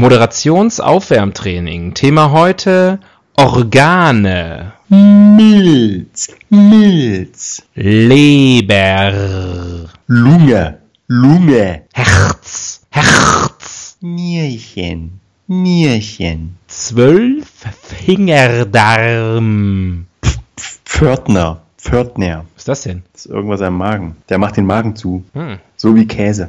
Moderationsaufwärmtraining. Thema heute Organe. Milz, Milz, Leber. Lunge, Lunge, Herz. Herz. Nierchen, Nierchen, Zwölffingerdarm. Pförtner, Pförtner. Was ist das denn? Das ist irgendwas am Magen. Der macht den Magen zu. Hm. So wie Käse.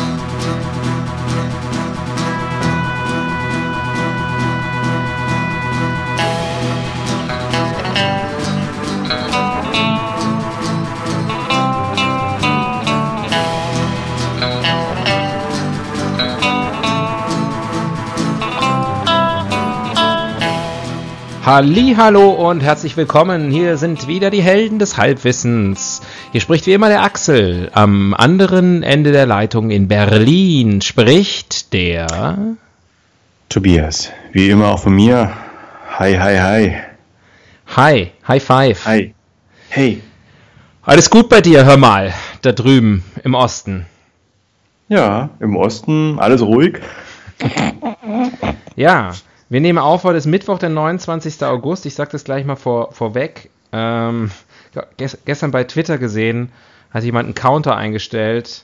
Hallo und herzlich willkommen. Hier sind wieder die Helden des Halbwissens. Hier spricht wie immer der Axel. Am anderen Ende der Leitung in Berlin spricht der Tobias, wie immer auch von mir. Hi, hi, hi. Hi, High Five. Hi. Hey. Alles gut bei dir, hör mal, da drüben im Osten. Ja, im Osten alles ruhig. Ja, wir nehmen auf, heute ist Mittwoch, der 29. August. Ich sage das gleich mal vor, vorweg. Ähm, ges gestern bei Twitter gesehen, hat jemand einen Counter eingestellt.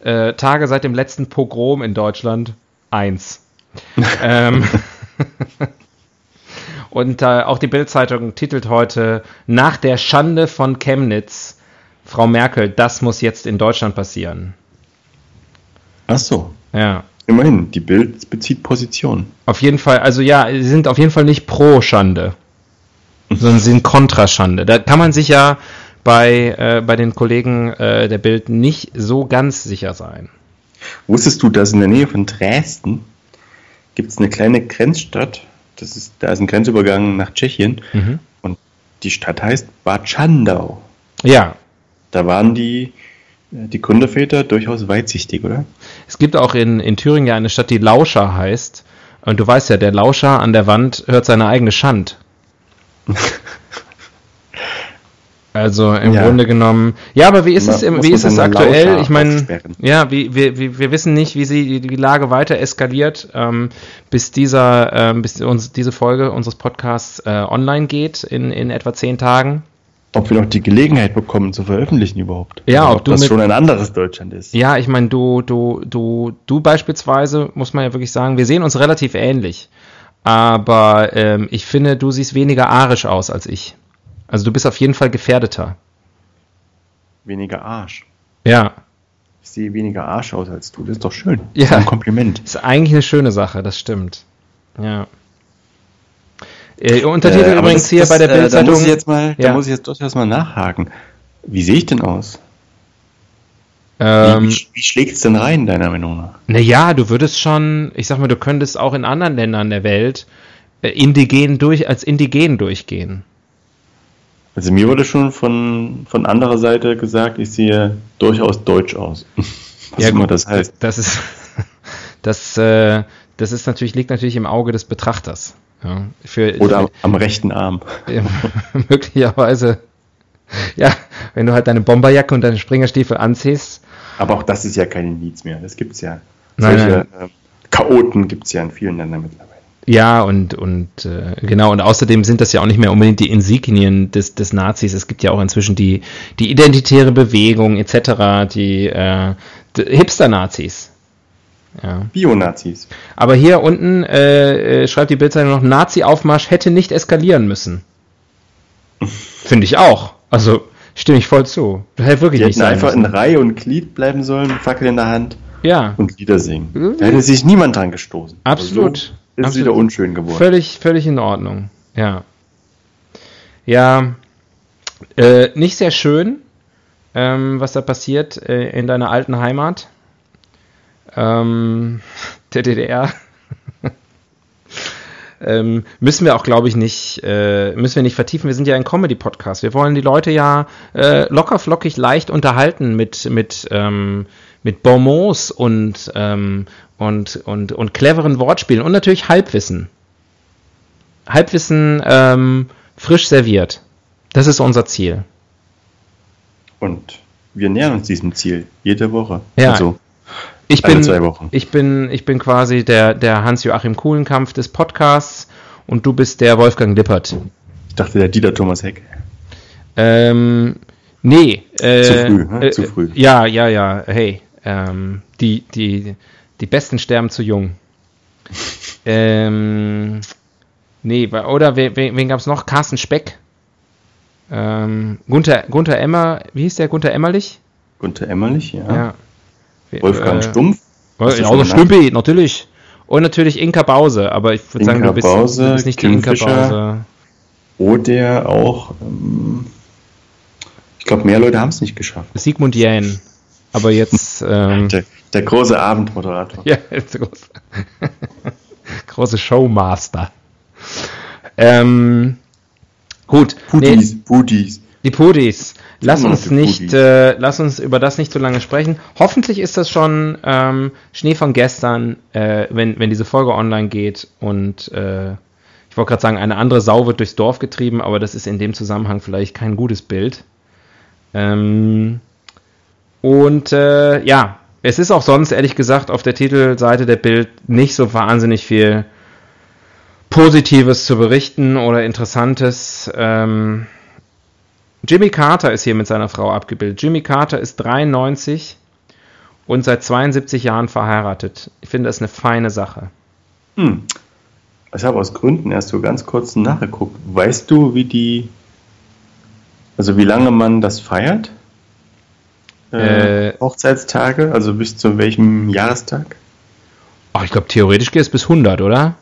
Äh, Tage seit dem letzten Pogrom in Deutschland. Eins. ähm, und äh, auch die Bildzeitung titelt heute Nach der Schande von Chemnitz, Frau Merkel, das muss jetzt in Deutschland passieren. Ach so. Ja. Immerhin, die Bild bezieht Position. Auf jeden Fall, also ja, sie sind auf jeden Fall nicht pro Schande, sondern sie sind kontra Schande. Da kann man sich ja bei, äh, bei den Kollegen äh, der Bild nicht so ganz sicher sein. Wusstest du, dass in der Nähe von Dresden gibt es eine kleine Grenzstadt? Das ist, da ist ein Grenzübergang nach Tschechien Mhm. und die Stadt heißt Bad Schandau. Ja, Da waren die, die Gründerväter durchaus weitsichtig, oder? es gibt auch in, in Thüringen ja eine Stadt, die Lauscher heißt. Und du weißt ja, der Lauscher an der Wand hört seine eigene Schand. Also im Ja. Grunde genommen. Ja, aber wie ist es, im, wie ist es aktuell? Lauscher Ich meine, ja, wie, wir, wir, wir wissen nicht, wie sie die Lage weiter eskaliert, ähm, bis dieser, ähm, bis uns diese Folge unseres Podcasts äh, online geht in, in etwa zehn Tagen. Ob wir noch die Gelegenheit bekommen zu veröffentlichen überhaupt. Ja, Oder ob ob du das mit- schon ein anderes Deutschland ist. Ja, ich meine, du, du, du, du beispielsweise, muss man ja wirklich sagen, wir sehen uns relativ ähnlich. Aber ähm, ich finde, du siehst weniger arisch aus als ich. Also du bist auf jeden Fall gefährdeter. Weniger Arsch. Ja, Ich sehe weniger Arsch aus als du. Das ist doch schön. Ja. Ein Kompliment. ist eigentlich eine schöne Sache, das stimmt. Ja. Äh, Untertitel Äh, übrigens das- hier das, bei der äh, Da Bildzeitung. muss ich jetzt mal, Ja. da muss ich jetzt durchaus mal nachhaken. Wie sehe ich denn aus? Wie, ähm, wie, wie schlägt es denn rein, deiner Meinung nach? naja, du würdest schon, ich sag mal, du könntest auch in anderen Ländern der Welt äh, indigen durch, als indigen durchgehen. Also mir wurde schon von, von anderer Seite gesagt, ich sehe durchaus deutsch aus. Was Ja, immer gut, das heißt. Das ist, das, äh, das ist natürlich, liegt natürlich im Auge des Betrachters. Ja, für, Oder am, am rechten Arm. möglicherweise, ja, wenn du halt deine Bomberjacke und deine Springerstiefel anziehst. Aber auch das ist ja kein Indiz mehr. Das gibt's ja. Nein, Solche Äh, Chaoten gibt's ja in vielen Ländern mittlerweile. Ja, und, und äh, genau, und außerdem sind das ja auch nicht mehr unbedingt die Insignien des, des Nazis. Es gibt ja auch inzwischen die, die identitäre Bewegung etc., die, äh, die Hipster-Nazis. Ja. Bio-Nazis. Aber hier unten äh, äh, schreibt die Bildzeitung noch, Nazi-Aufmarsch hätte nicht eskalieren müssen. Finde ich auch. Also stimme ich voll zu. Das hätte wirklich Die nicht sein einfach in müssen. Reihe und Glied bleiben sollen, Fackel in der Hand Ja, und Lieder singen. Mhm. Da hätte sich niemand dran gestoßen. Absolut. Aber so ist Absolut. wieder unschön geworden. völlig, völlig in Ordnung. Ja. Ja, äh, nicht sehr schön, ähm, was da passiert äh, in deiner alten Heimat. Ähm, der DDR. ähm, müssen wir auch, glaube ich, nicht, äh, müssen wir nicht vertiefen. Wir sind ja ein Comedy-Podcast. Wir wollen die Leute ja äh, locker, flockig, leicht unterhalten mit, mit, ähm, mit Bonmots und, ähm, und, und, und cleveren Wortspielen und natürlich Halbwissen. Halbwissen ähm, frisch serviert. Das ist unser Ziel. Und wir nähern uns diesem Ziel jede Woche. Ja. Also Ich bin, ich bin, ich bin quasi der, der Hans-Joachim Kuhlenkampf des Podcasts und du bist der Wolfgang Lippert. Ich dachte, der Dieter Thomas Heck. Ähm, nee. Äh, Zu früh, ne? äh, Zu früh. Ja, ja, ja. Hey, ähm, die, die, die Besten sterben zu jung. ähm, nee, oder wen, wen, wen gab es noch? Carsten Speck. Ähm, Gunther, Gunther Emmer, wie hieß der? Gunther Emmerlich? Gunther Emmerlich, ja. Ja. Wolfgang Äh, Stumpf. Hast du Ja, der genannt? Stümpi, natürlich. Und natürlich Inka Bause, aber ich würde sagen, du bist, Bause, du bist nicht Kim die Inka Fischer. Bause. Oder auch, ähm, ich glaube, mehr Leute haben es nicht geschafft. Sigmund Jähn. Aber jetzt, ähm, Der, der große Abendmoderator. ja, jetzt groß. große Showmaster. Ähm, gut. Pudis, Pudis. Die Pudis. Lass uns nicht, äh, lass uns über das nicht so lange sprechen. Hoffentlich ist das schon ähm, Schnee von gestern, äh, wenn, wenn diese Folge online geht. Und äh, ich wollte gerade sagen, eine andere Sau wird durchs Dorf getrieben, aber das ist in dem Zusammenhang vielleicht kein gutes Bild. Ähm, und äh, ja, es ist auch sonst, ehrlich gesagt, auf der Titelseite der Bild nicht so wahnsinnig viel Positives zu berichten oder Interessantes. Ähm, Jimmy Carter ist hier mit seiner Frau abgebildet. Jimmy Carter ist 93 und seit 72 Jahren verheiratet. Ich finde das eine feine Sache. Hm. Ich habe aus Gründen erst so ganz kurz nachgeguckt. Weißt du, wie die, also wie lange man das feiert? Äh, Äh. Hochzeitstage, also bis zu welchem Jahrestag? Ach, ich glaube, theoretisch geht es bis 100, oder?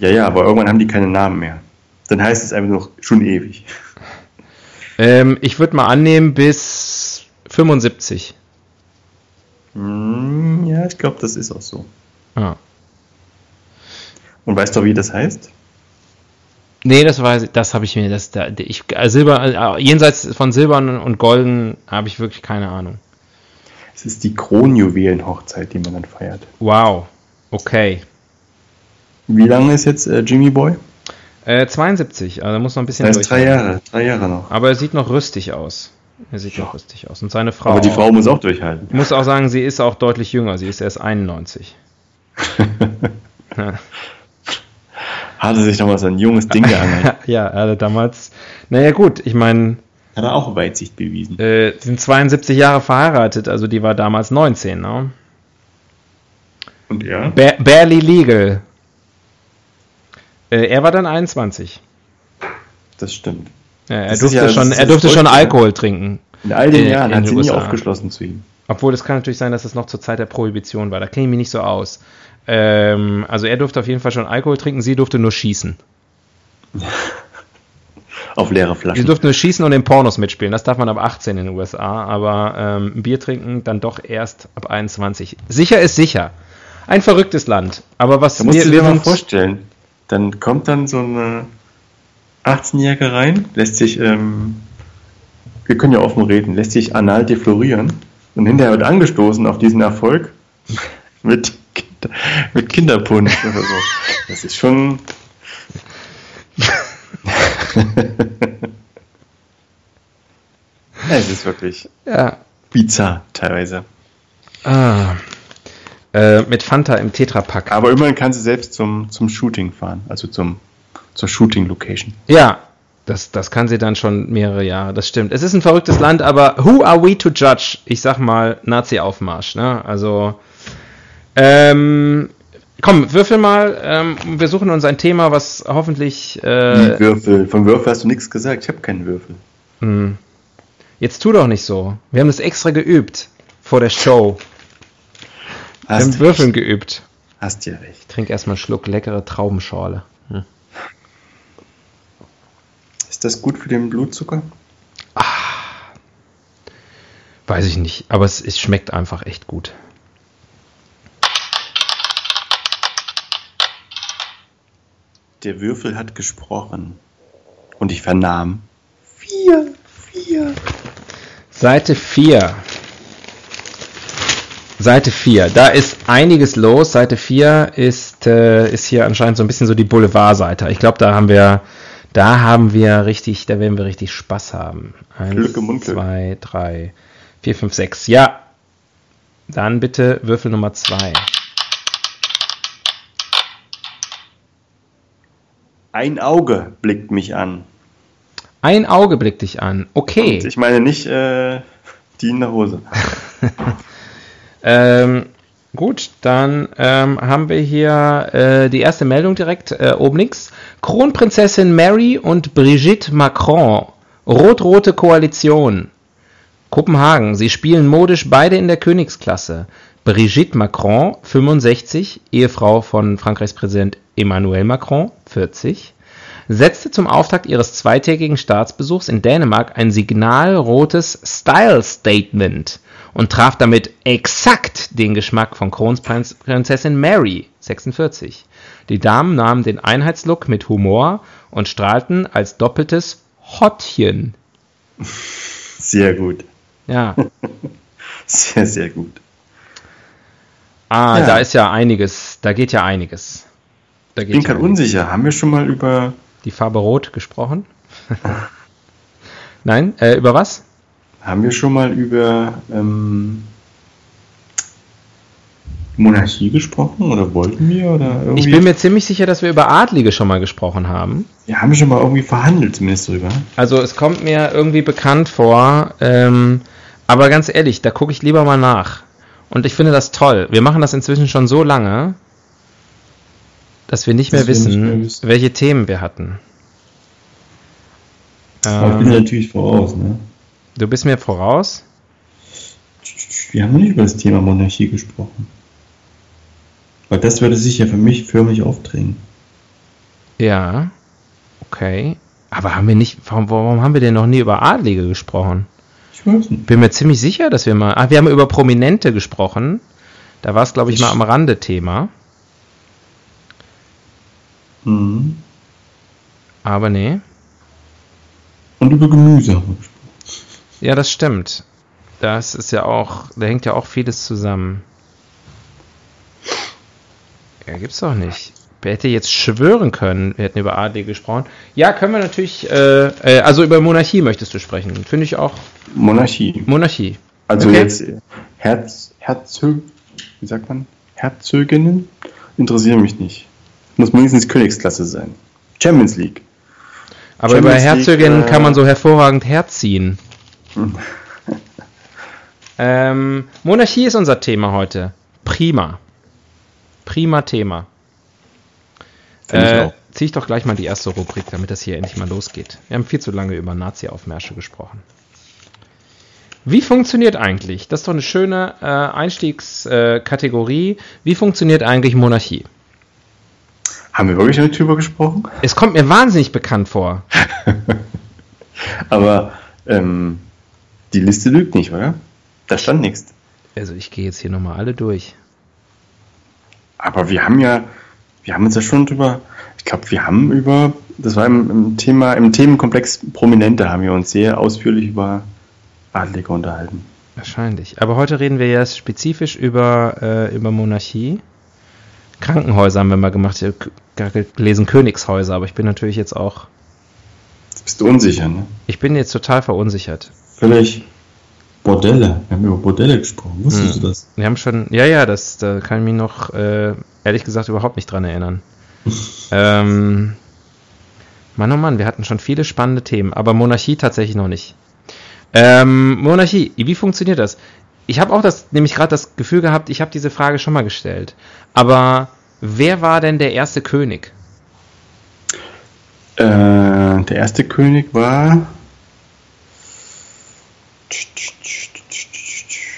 Ja, ja, aber irgendwann haben die keine Namen mehr. Dann heißt es einfach noch schon ewig. Ähm, ich würde mal annehmen bis 75. Hm, ja, ich glaube, das ist auch so. Ja. Und weißt du, wie das heißt? Nee, das weiß ich, das habe ich mir, das, da, ich, äh, Silber, äh, jenseits von Silbern und Golden habe ich wirklich keine Ahnung. Es ist die Kronjuwelenhochzeit, die man dann feiert. Wow, okay. Wie lange ist jetzt äh, Jimmy Boy? Äh, 72, also muss noch ein bisschen Das heißt drei. Jahre, drei Jahre noch. Aber er sieht noch rüstig aus. Er sieht noch rüstig aus. Und seine Frau. Aber die. Frau muss auch durchhalten. Ich muss auch sagen, sie ist auch deutlich jünger. Sie ist erst 91. Hatte sich damals ein junges Ding geangelt. ja, er hatte damals. Naja, gut, ich meine, Hat er auch Weitsicht bewiesen. äh, sie sind 72 Jahre verheiratet, also die war damals 19, ne? Und er? Ba barely legal. Äh, er war dann 21. Das stimmt. Ja, er Das durfte ja- schon, er durfte schon? Alkohol trinken. In all den Jahren in hat sie den nie USA. aufgeschlossen zu ihm. Obwohl, es kann natürlich sein, dass es noch zur Zeit der Prohibition war. Da kenne ich mich nicht so aus. Ähm, also er durfte auf jeden Fall schon Alkohol trinken, sie durfte nur schießen. Auf leere Sie Flaschen. durfte nur schießen und in Pornos mitspielen. Das darf man ab 18 in den USA, aber ähm, ein Bier trinken dann doch erst ab 21. Sicher ist sicher. Ein verrücktes Land. Aber was Da musst du dir mal vorstellen. Dann kommt dann so eine 18-Jährige rein, lässt sich, ähm, wir können ja offen reden, lässt sich anal deflorieren und hinterher wird angestoßen auf diesen Erfolg mit, mit Kinderpunsch oder so. Das ist schon. es ist wirklich Ja. bizarr teilweise. Ah. Äh, mit Fanta im Tetrapack. Aber immerhin kann sie selbst zum, zum Shooting fahren, also zum, zur Shooting-Location. Ja, das, das kann sie dann schon mehrere Jahre, das stimmt. Es ist ein verrücktes Land, aber who are we to judge? Ich sag mal, Nazi-Aufmarsch, ne? Also, ähm, komm, würfel mal, ähm, wir suchen uns ein Thema, was hoffentlich, äh, Die Würfel. Von Würfel hast du nichts gesagt. Ich habe keinen Würfel. hm. jetzt tu doch nicht so. Wir haben das extra geübt vor der Show. Wir Hast, haben Würfeln geübt. hast ja recht. Ich trinke erstmal einen Schluck leckere Traubenschorle. Ist das gut für den Blutzucker? Weiß ich nicht, aber es, es schmeckt einfach echt gut. Der Würfel hat gesprochen. Und ich vernahm. Vier, vier. Seite 4. Seite 4. Da ist einiges los. Seite 4 ist, äh, ist hier anscheinend so ein bisschen so die Boulevardseite. Ich glaube, da haben wir, da haben wir richtig, da werden wir richtig Spaß haben. Eins, Glück im zwei, drei, vier, fünf, sechs. Ja. Dann bitte Würfel Nummer 2. Ein Auge blickt mich an. Ein Auge blickt dich an. Okay. Und ich meine nicht äh, die in der Hose. Ähm, gut, dann ähm, haben wir hier äh, die erste Meldung direkt äh, oben links. Kronprinzessin Mary und Brigitte Macron. Rot-rote Koalition. Kopenhagen. Sie spielen modisch beide in der Königsklasse. Brigitte Macron, 65, Ehefrau von Frankreichs Präsident Emmanuel Macron, 40, setzte zum Auftakt ihres zweitägigen Staatsbesuchs in Dänemark ein signalrotes Style-Statement und traf damit exakt den Geschmack von Kronprinzessin Mary, 46. Die Damen nahmen den Einheitslook mit Humor und strahlten als doppeltes Hottchen. Sehr gut. Ja, Sehr, sehr gut. ah, Ja. da ist ja einiges, da geht ja einiges. Da Ich bin ja gerade einiges. unsicher. Haben wir schon mal über. Die Farbe Rot gesprochen? Nein, äh, über was? Haben wir schon mal über ähm, Monarchie gesprochen? Oder wollten wir? Oder irgendwie? Ich bin mir ziemlich sicher, dass wir über Adlige schon mal gesprochen haben. wir haben schon mal irgendwie verhandelt, zumindest drüber. Also es kommt mir irgendwie bekannt vor, ähm, aber ganz ehrlich, da gucke ich lieber mal nach. Und ich finde das toll. Wir machen das inzwischen schon so lange, dass wir nicht, mehr, Dass wir nicht wissen, mehr wissen. welche Themen wir hatten. Aber ich bin Ähm, natürlich voraus, ne? Du bist mir voraus. Wir haben nicht über das Thema Monarchie gesprochen. Weil das würde sich ja für mich förmlich aufdrängen. Ja. Okay. Aber haben wir nicht, warum, warum haben wir denn noch nie über Adlige gesprochen? Ich weiß nicht. Bin mir ziemlich sicher, dass wir mal. Ah, wir haben über Prominente gesprochen. Da war es, glaube ich, mal am Rande Thema. Mhm. Aber nee. Und über Gemüse haben wir gesprochen. Ja, das stimmt. Das ist ja auch, da hängt ja auch vieles zusammen. Ja, gibt's doch nicht. Wer hätte jetzt schwören können, wir hätten über Adlige gesprochen? Ja, können wir natürlich, äh, äh, also über Monarchie möchtest du sprechen. Finde ich auch Monarchie. Monarchie. Also Okay. jetzt äh, Herz, Herzog, wie sagt man? Herzöginnen interessieren mich nicht. Muss mindestens Königsklasse sein. Champions League. Aber Champions über League, Herzöginnen äh, kann man so hervorragend herziehen. ähm, Monarchie ist unser Thema heute. Prima. Prima Thema. Ich Äh, zieh ich doch gleich mal die erste Rubrik, damit das hier endlich mal losgeht. Wir haben viel zu lange über Nazi-Aufmärsche gesprochen. Wie funktioniert eigentlich? Das ist doch eine schöne äh, Einstiegskategorie. Wie funktioniert eigentlich Monarchie? Haben wir wirklich nicht drüber gesprochen? Es kommt mir wahnsinnig bekannt vor. Aber ähm, die Liste lügt nicht, oder? Da stand nichts. Also ich gehe jetzt hier nochmal alle durch. Aber wir haben ja, wir haben uns ja schon drüber, ich glaube, wir haben über, das war im, im Thema, im Themenkomplex Prominente haben wir uns sehr ausführlich über Adlige unterhalten. Wahrscheinlich. Aber heute reden wir ja spezifisch über, äh, über Monarchie. Krankenhäuser haben wir mal gemacht. Ich habe gar gelesen Königshäuser, aber ich bin natürlich jetzt auch. Jetzt bist du unsicher, ne? Ich bin jetzt total verunsichert. Völlig Bordelle. Wir haben über Bordelle gesprochen. Wusstest Hm. du das? Wir haben schon. Ja, ja, das da kann ich mich noch äh, ehrlich gesagt überhaupt nicht dran erinnern. ähm, Mann, oh Mann, wir hatten schon viele spannende Themen, aber Monarchie tatsächlich noch nicht. Ähm, Monarchie, wie funktioniert das? Ich habe auch das, nämlich gerade das Gefühl gehabt, ich habe diese Frage schon mal gestellt. Aber wer war denn der erste König? Äh, der erste König war.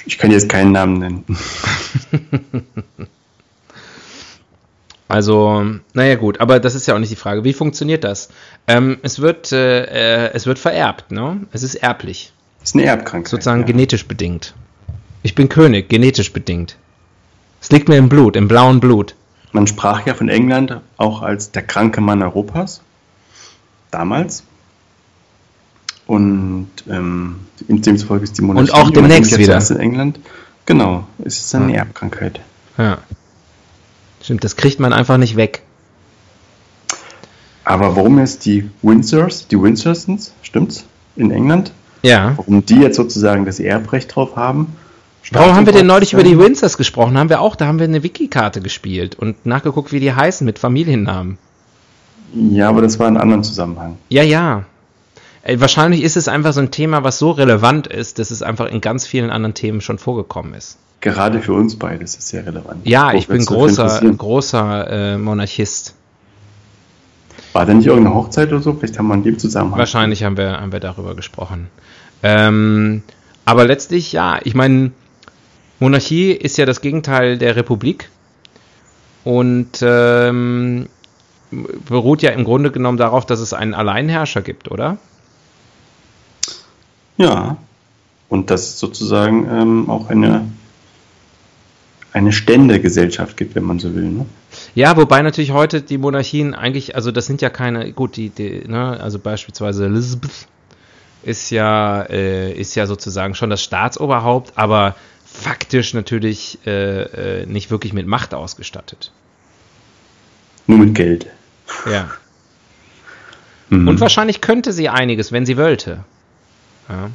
Ich kann jetzt keinen Namen nennen. Also, naja gut, aber das ist ja auch nicht die Frage. Wie funktioniert das? Ähm, es wird, äh, äh, es wird vererbt, ne? Es ist erblich. Das ist eine Erbkrankheit. sozusagen ja. genetisch bedingt. Ich bin König, genetisch bedingt. Es liegt mir im Blut, im blauen Blut. Man sprach ja von England auch als der kranke Mann Europas. Damals. Und ähm, demzufolge ist die Monarchie. Und auch demnächst wieder. In England. Genau, ist es eine ja. Erbkrankheit. Ja. Stimmt, das kriegt man einfach nicht weg. Aber warum jetzt die Windsors, die Windsorsons, stimmt's, in England? Ja. Warum die jetzt sozusagen das Erbrecht drauf haben? Warum haben wir denn neulich über die Windsors gesprochen? Haben wir auch, da haben wir eine Wiki-Karte gespielt und nachgeguckt, wie die heißen mit Familiennamen. Ja, aber das war in einem anderen Zusammenhang. Ja, ja. Äh, wahrscheinlich ist es einfach so ein Thema, was so relevant ist, dass es einfach in ganz vielen anderen Themen schon vorgekommen ist. Gerade für uns beide ist es sehr relevant. Ja, ich bin großer, großer äh, Monarchist. War da nicht irgendeine Hochzeit oder so? Vielleicht haben wir in dem Zusammenhang. Wahrscheinlich haben wir, haben wir darüber gesprochen. Ähm, aber letztlich, ja, ich meine, Monarchie ist ja das Gegenteil der Republik und ähm, beruht ja im Grunde genommen darauf, dass es einen Alleinherrscher gibt, oder? Ja, und dass es sozusagen ähm, auch eine, eine Ständegesellschaft gibt, wenn man so will. Ne? Ja, wobei natürlich heute die Monarchien eigentlich, also das sind ja keine, gut, die, die ne, also beispielsweise Elizabeth ist ja, äh, ist ja sozusagen schon das Staatsoberhaupt, aber faktisch natürlich äh, äh, nicht wirklich mit Macht ausgestattet. Nur mit Geld. Ja. Mhm. Und wahrscheinlich könnte sie einiges, wenn sie wollte. Ja.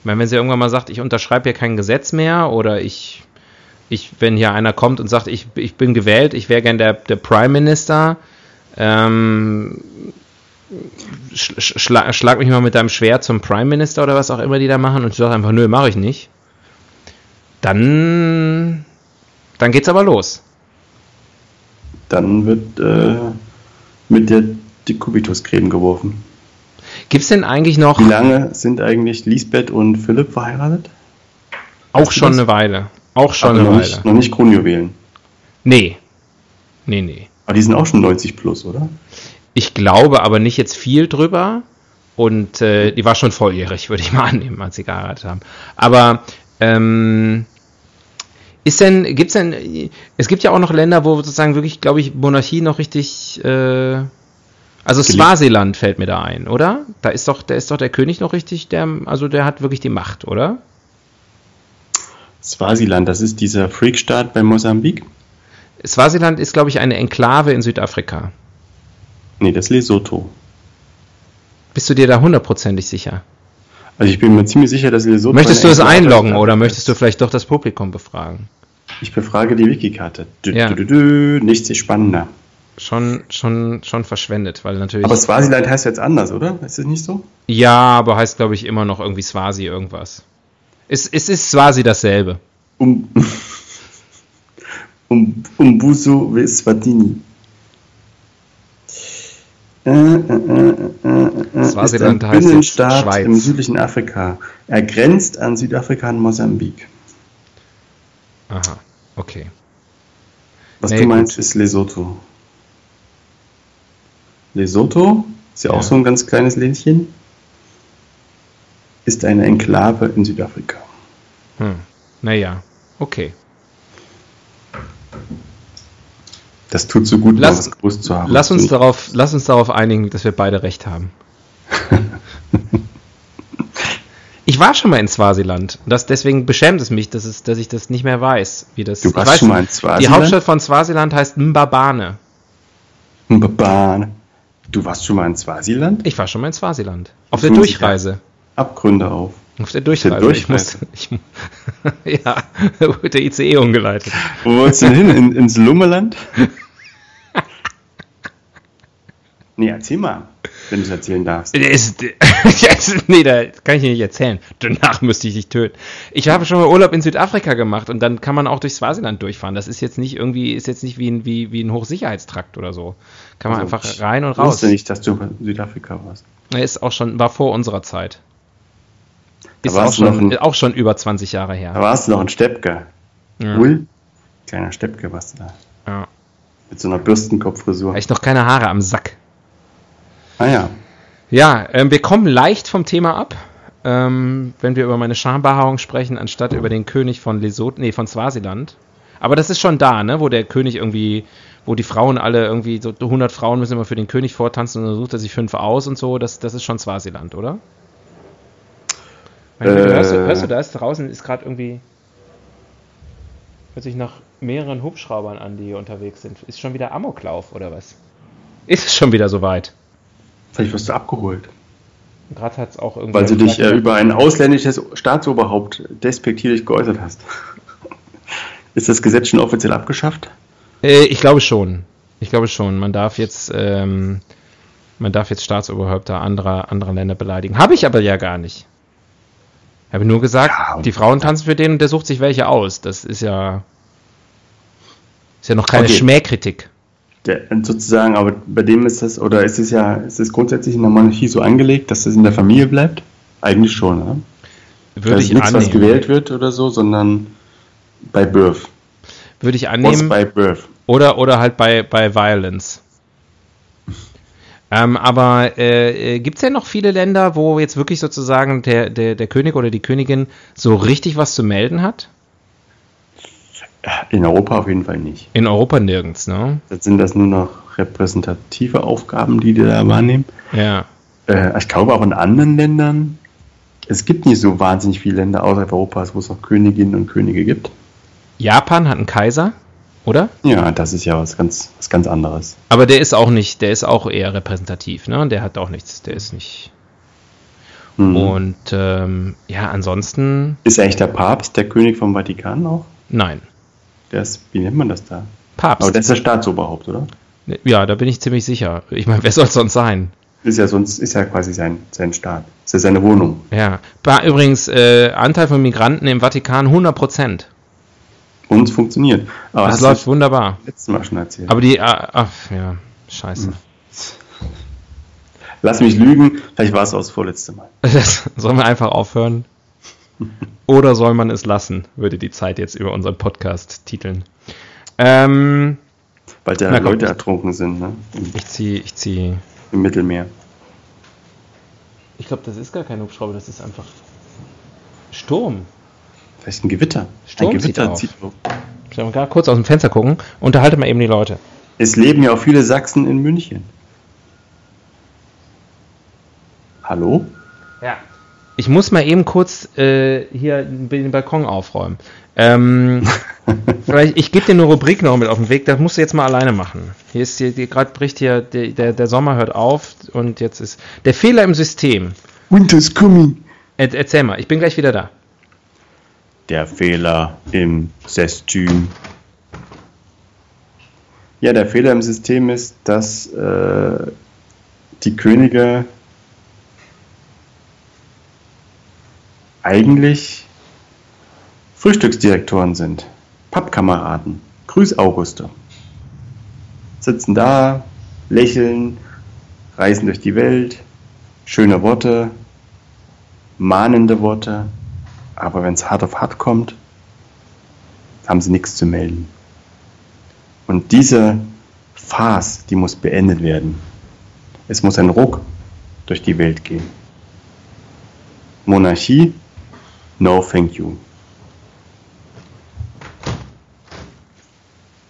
Ich meine, wenn sie irgendwann mal sagt, ich unterschreibe hier kein Gesetz mehr oder ich, ich, wenn hier einer kommt und sagt, ich, ich bin gewählt, ich wäre gern der, der Prime Minister, ähm, schla, schlag mich mal mit deinem Schwert zum Prime Minister oder was auch immer die da machen und ich sage einfach, nö, mache ich nicht. Dann, dann geht's aber los. Dann wird äh, mit der Dekubitus-Creme geworfen. Gibt es denn eigentlich noch. Wie lange sind eigentlich Lisbeth und Philipp verheiratet? Auch schon das? eine Weile. Auch schon Aber eine noch Weile. Nicht, noch nicht Kronjuwelen. Nee. Nee, nee. Aber die sind auch schon 90 plus, oder? Ich glaube aber nicht jetzt viel drüber. Und äh, die war schon volljährig, würde ich mal annehmen, als sie geheiratet haben. Aber ähm, ist denn, gibt's denn, es gibt ja auch noch Länder, wo sozusagen wirklich, glaube ich, Monarchie noch richtig äh, also Swasiland fällt mir da ein, oder? Da ist doch, der ist doch der König noch richtig, der, also der hat wirklich die Macht, oder? Swasiland, das ist dieser Freakstaat bei Mosambik? Swasiland ist, glaube ich, eine Enklave in Südafrika. Nee, das ist Lesotho. Bist du dir da hundertprozentig sicher? Also ich bin mir ziemlich sicher, dass Lesotho. Möchtest du es einloggen oder möchtest du vielleicht doch das Publikum befragen? Ich befrage die Wikikarte. Ja. nichts ist spannender schon, schon, schon verschwendet, weil natürlich. Aber Swasiland heißt jetzt anders, oder? Ist es nicht so? Ja, aber heißt, glaube ich, immer noch irgendwie Swasi irgendwas. Es, es ist Swasi dasselbe. Um, um, Umbuso Veswatini. Äh, äh, äh, Swasiland ist ein heißt Binnenstaat Schweiz. im südlichen Afrika. Er grenzt an Südafrika und Mosambik. Aha, okay. Was nee, du meinst, gut. ist Lesotho. Lesotho, ist ja, ja, auch so ein ganz kleines Ländchen, ist eine Enklave in Südafrika. Hm. Naja, okay. Das tut so gut, lass, gewusst zu haben. Lass uns, darauf, lass uns darauf einigen, dass wir beide recht haben. ich war schon mal in Swasiland. Das, deswegen beschämt es mich, dass, es, dass ich das nicht mehr weiß. Wie das, du warst schon mal in Swasiland? Die Hauptstadt von Swasiland heißt Mbabane. Mbabane. Du warst schon mal in Swasiland? Ich war schon mal in Swasiland. Auf der Durchreise. Abgründe auf. Auf der Durchreise. Der Durchreise. Ich musste, ich, ja, wurde der ICE umgeleitet. Wo wolltest du denn hin? In, ins Lummeland? nee, erzähl mal wenn du es erzählen darfst. Ist, nee, da kann ich dir nicht erzählen. Danach müsste ich dich töten. Ich habe schon mal Urlaub in Südafrika gemacht und dann kann man auch durch Swasiland durchfahren. Das ist jetzt nicht irgendwie, ist jetzt nicht wie ein, wie, wie ein Hochsicherheitstrakt oder so. Kann man also, einfach rein und raus. Ich wusste nicht, dass du in Südafrika warst. Er ist auch schon, war vor unserer Zeit. Ist auch schon, ein, auch schon über 20 Jahre her. Da warst du noch ein Steppke. Ja. Cool. Kleiner Steppke warst du da. Ja. Mit so einer Bürstenkopffrisur. Echt noch keine Haare am Sack. Ah ja. Ja, ähm, wir kommen leicht vom Thema ab, ähm, wenn wir über meine Schambehaarung sprechen, anstatt über den König von Lesotho, nee, von Swasiland. Aber das ist schon da, ne? Wo der König irgendwie, wo die Frauen alle irgendwie, so 100 Frauen müssen immer für den König vortanzen und dann sucht er sich fünf aus und so. Das, das ist schon Swasiland, oder? Güte, hörst, du, Äh. hörst du das? Draußen ist gerade irgendwie. Hört sich nach mehreren Hubschraubern an, die hier unterwegs sind. Ist schon wieder Amoklauf oder was? Ist es schon wieder soweit? Vielleicht wirst du abgeholt. Gerade hat es auch irgendwie. Weil du dich äh, über ein ausländisches Staatsoberhaupt despektierlich geäußert hast. Ist das Gesetz schon offiziell abgeschafft? Äh, ich glaube schon. Ich glaube schon. Man darf jetzt, ähm, man darf jetzt Staatsoberhäupter anderer, anderer Länder beleidigen. Habe ich aber ja gar nicht. Ich habe nur gesagt, Ja, die Frauen tanzen für den und der sucht sich welche aus. Das ist ja, ist ja noch keine Okay. Schmähkritik. Der, sozusagen, aber bei dem ist das, oder ist es ja, ist es grundsätzlich in der Monarchie so angelegt, dass es in der Familie bleibt? Eigentlich schon, ne? Würde das ich nichts, was annehmen. gewählt wird oder so, sondern bei Birth. Würde ich Was annehmen. bei Birth. Oder, oder halt bei, bei Violence. Ähm, aber äh, gibt es denn noch viele Länder, wo jetzt wirklich sozusagen der, der, der König oder die Königin so richtig was zu melden hat? In Europa auf jeden Fall nicht. In Europa nirgends, ne? Jetzt sind das nur noch repräsentative Aufgaben, die die da wahrnehmen. Ja. Äh, ich glaube auch in anderen Ländern, es gibt nicht so wahnsinnig viele Länder außerhalb Europas, wo es noch Königinnen und Könige gibt. Japan hat einen Kaiser, oder? Ja, das ist ja was ganz, was ganz anderes. Aber der ist auch nicht, der ist auch eher repräsentativ, ne? Der hat auch nichts, der ist nicht. Hm. Und ähm, ja, ansonsten Ist eigentlich der Papst der König vom Vatikan auch? nein. Der ist, wie nennt man das da? Papst. Aber der ist der Staatsoberhaupt, oder? ja, da bin ich ziemlich sicher. Ich meine, wer soll es sonst sein? Ist ja sonst, ist ja quasi sein, sein Staat. Ist ja seine Wohnung. Ja. Übrigens, äh, Anteil von Migranten im Vatikan 100 Prozent. Und es funktioniert. Aber Das läuft wunderbar. letztes Mal schon erzählt. Aber die, ah, ach, ja, scheiße. Lass mich lügen, vielleicht war es auch das vorletzte Mal. Das, sollen wir einfach aufhören? Oder soll man es lassen, würde die Zeit jetzt über unseren Podcast titeln. Ähm, Weil da komm. Leute ertrunken sind, ne? Ich ziehe, ich ziehe. im Mittelmeer. Ich glaube, das ist gar kein Hubschrauber, das ist einfach Sturm. Vielleicht ein Gewitter. Sturm ein zieht Gewitter auf. zieht auf. Ich will mal kurz aus dem Fenster gucken. Unterhalte mal eben die Leute. Es leben ja auch viele Sachsen in München. Hallo? Ja. Ich muss mal eben kurz äh, hier den Balkon aufräumen. Ähm, vielleicht, ich gebe dir eine Rubrik noch mit auf den Weg, das musst du jetzt mal alleine machen. Hier ist hier, hier gerade bricht hier, der, der, der Sommer hört auf und jetzt ist der Fehler im System. Winter's coming. Er, erzähl mal, ich bin gleich wieder da. Der Fehler im System. Ja, der Fehler im System ist, dass äh, die Könige eigentlich Frühstücksdirektoren sind. Pappkameraden. Grüß Auguste. Sitzen da, lächeln, reisen durch die Welt, schöne Worte, mahnende Worte, aber wenn es hart auf hart kommt, haben sie nichts zu melden. Und diese Farce, die muss beendet werden. Es muss ein Ruck durch die Welt gehen. Monarchie, no thank you.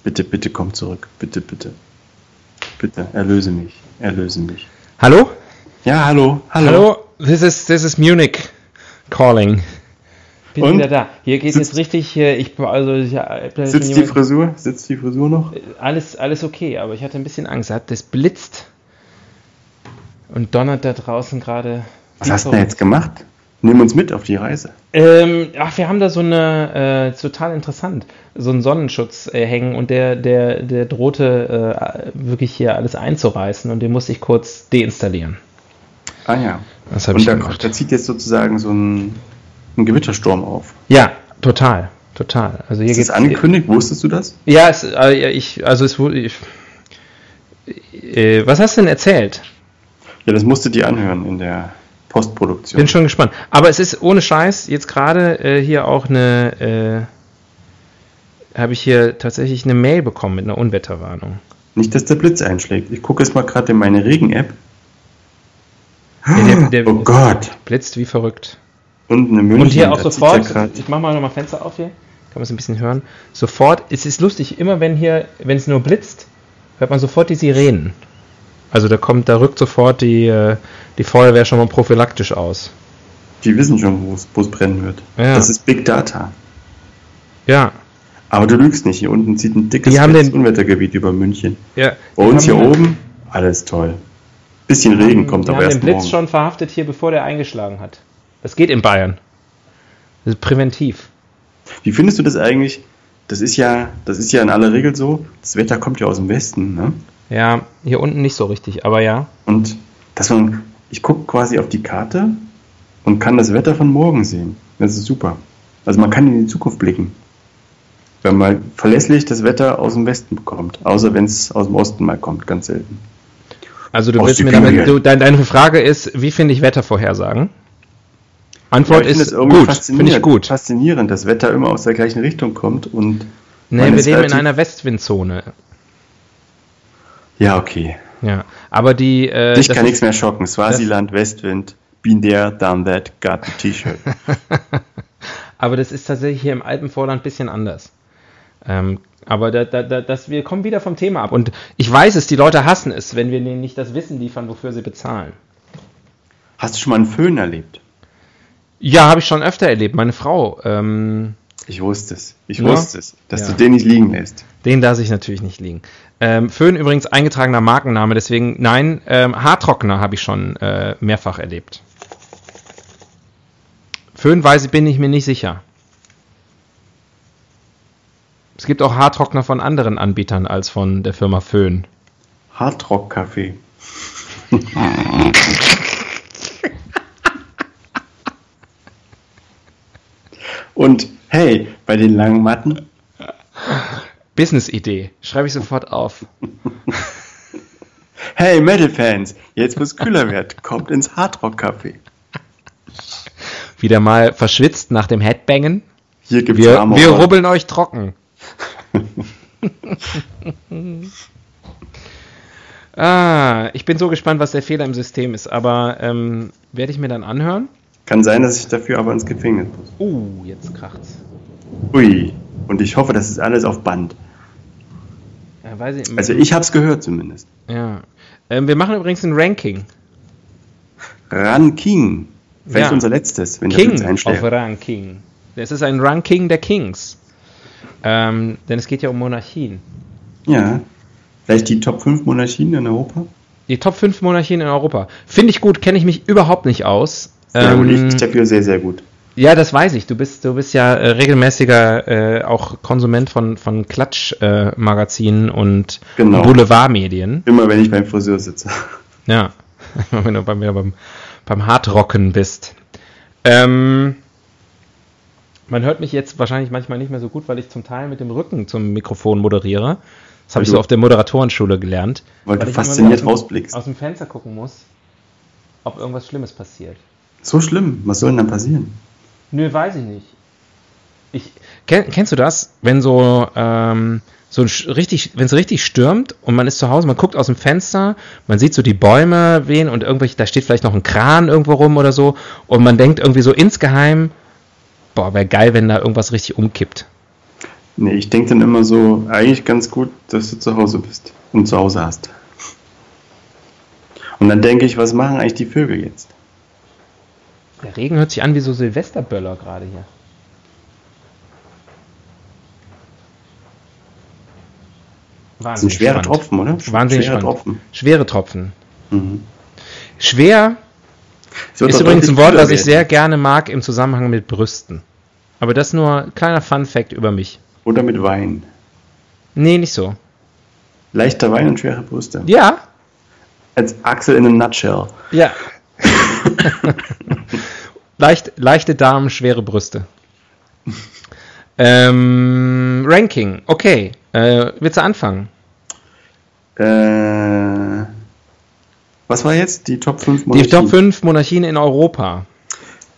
Bitte, bitte komm zurück. Bitte, bitte. Bitte, erlöse mich. Erlöse mich. Hallo? Ja, hallo. Hallo. Hallo, this is, this is Munich calling. Bin Und? wieder da. Hier geht Sitzt- jetzt richtig hier, ich also ja, da ist Sitzt die Frisur? Sitzt die Frisur noch? alles, alles okay, aber ich hatte ein bisschen Angst. Hat das blitzt und donnert da draußen gerade. Was hast du denn jetzt gemacht? Nimm uns mit auf die Reise. Ähm, ach, wir haben da so eine, äh, total interessant, so einen Sonnenschutz äh, hängen und der, der, der drohte äh, wirklich hier alles einzureißen und den musste ich kurz deinstallieren. Ah ja. Das habe Und ich da, gemacht. da zieht jetzt sozusagen so ein, ein Gewittersturm auf. Ja, total, total. Also hier Ist das geht's- angekündigt? Wusstest du das? Ja, es, äh, ich, also es wurde. Äh, was hast du denn erzählt? Ja, das musst du dir anhören in der Postproduktion. Bin schon gespannt. Aber es ist ohne Scheiß jetzt gerade äh, hier auch eine. Äh, habe ich hier tatsächlich eine Mail bekommen mit einer Unwetterwarnung. Nicht, dass der Blitz einschlägt. Ich gucke jetzt mal gerade in meine Regen-App. Ja, der- der- oh Gott. Blitzt wie verrückt. Und eine München. Und hier auch sofort. ich mach mal nochmal Fenster auf hier. kann man es ein bisschen hören. Sofort, es ist lustig, immer wenn hier, wenn es nur blitzt, hört man sofort die Sirenen. Also da kommt, da rückt sofort die, äh, die Feuerwehr schon mal prophylaktisch aus. Die wissen schon, wo es brennen wird. Ja. Das ist Big Data. Ja, Aber du lügst nicht. Hier unten zieht ein dickes haben den- Unwettergebiet über München. ja. Bei uns hier haben- oben, alles toll. Bisschen Regen kommt die aber haben erst den Blitz morgen. schon verhaftet hier, bevor der eingeschlagen hat. Das geht in Bayern. Das ist präventiv. Wie findest du das eigentlich? Das ist ja, das ist ja in aller Regel so. Das Wetter kommt ja aus dem Westen, ne? Ja, hier unten nicht so richtig, aber ja. Und dass man, ich gucke quasi auf die Karte und kann das Wetter von morgen sehen. Das ist super. Also man kann in die Zukunft blicken. Wenn man verlässlich das Wetter aus dem Westen bekommt. Außer wenn es aus dem Osten mal kommt, ganz selten. Also du Aus willst mir damit, du, dein, deine Frage ist, wie finde ich Wettervorhersagen? Antwort ich finde ist es irgendwie gut, finde ich faszinierend, gut. faszinierend, dass Wetter immer aus der gleichen Richtung kommt und Nee, wir leben in einer Westwindzone. Ja, okay. Ja, aber die äh, Dich kann nichts mehr schocken. Swasiland, Westwind, been there, done that, got the T-Shirt. Aber das ist tatsächlich hier im Alpenvorland ein bisschen anders. Ähm, aber da, da, da, das, wir kommen wieder vom Thema ab. Und ich weiß es, die Leute hassen es, wenn wir denen nicht das Wissen liefern, wofür sie bezahlen. Hast du schon mal einen Föhn erlebt? Ja, habe ich schon öfter erlebt. Meine Frau, ähm, Ich wusste es. Ich Ja? wusste es, dass Ja. du den nicht liegen lässt. den lasse ich natürlich nicht liegen. Ähm, Föhn übrigens eingetragener Markenname, deswegen nein, ähm, Haartrockner habe ich schon äh, mehrfach erlebt. Föhn weiß bin ich mir nicht sicher. Es gibt auch Haartrockner von anderen Anbietern als von der Firma Föhn. Hardrock-Kaffee. Und hey, bei den langen Matten, Business-Idee. Schreibe ich sofort auf. hey Metal-Fans, jetzt wo es kühler wird, kommt ins Hardrock-Café. Wieder mal verschwitzt nach dem Headbangen. Hier gibt's Wir, warme wir rubbeln euch trocken. ah, ich bin so gespannt, was der Fehler im System ist, aber ähm, werde ich mir dann anhören? Kann sein, dass ich dafür aber ins Gefängnis muss. Uh, jetzt kracht's. Ui. Und ich hoffe, das ist alles auf Band. Ja, weiß ich, Also ich hab's gehört zumindest. Ja. Ähm, wir machen übrigens ein Ranking. Ran King. Vielleicht Ja. unser letztes, wenn King Blitz of einschlägt. Ranking. Es ist ein Ranking der Kings. Ähm, denn es geht ja um Monarchien. Ja. Vielleicht die Top 5 Monarchien in Europa? Die Top 5 Monarchien in Europa. Finde ich gut, kenne ich mich überhaupt nicht aus. Ja, Ähm, und ich, ich dafür sehr, sehr gut. Ja, das weiß ich. Du bist, du bist ja äh, regelmäßiger äh, auch Konsument von, von Klatsch-Magazinen äh, und Genau. Boulevardmedien. Immer wenn ich beim Friseur sitze. Ja, wenn du bei mir beim, beim Hardrocken bist. Ähm, man hört mich jetzt wahrscheinlich manchmal nicht mehr so gut, weil ich zum Teil mit dem Rücken zum Mikrofon moderiere. Das habe ich du- so auf der Moderatorenschule gelernt. Weil du ich immer fasziniert aus dem- rausblickst. Aus dem Fenster gucken muss, ob irgendwas Schlimmes passiert. So schlimm. Was soll denn dann passieren? Nö, weiß ich nicht. Ich, kenn, kennst du das, wenn so, ähm, so richtig, wenn es richtig stürmt und man ist zu Hause, man guckt aus dem Fenster, man sieht so die Bäume wehen und irgendwelche, da steht vielleicht noch ein Kran irgendwo rum oder so und man denkt irgendwie so insgeheim, boah, wäre geil, wenn da irgendwas richtig umkippt. Nee, ich denke dann immer so, eigentlich ganz gut, dass du zu Hause bist und zu Hause hast. Und dann denke ich, was machen eigentlich die Vögel jetzt? Der Regen hört sich an wie so Silvesterböller gerade hier. Das sind schwere spannend. Tropfen, oder? Wahnsinnig schwere spannend. Tropfen. Schwere Tropfen. Mhm. Schwer ist übrigens ein Wort, das ich sehr gerne mag im Zusammenhang mit Brüsten. Aber das nur ein kleiner Fun-Fact über mich. Oder mit Wein. Nee, nicht so. Leichter Wein und schwere Brüste. Ja, Als Axel in a nutshell. ja. Leicht, leichte Damen, schwere Brüste. Ähm, Ranking, okay. Äh, willst du anfangen? Äh, was war jetzt? Die Top 5 Die Top 5 Monarchien in Europa.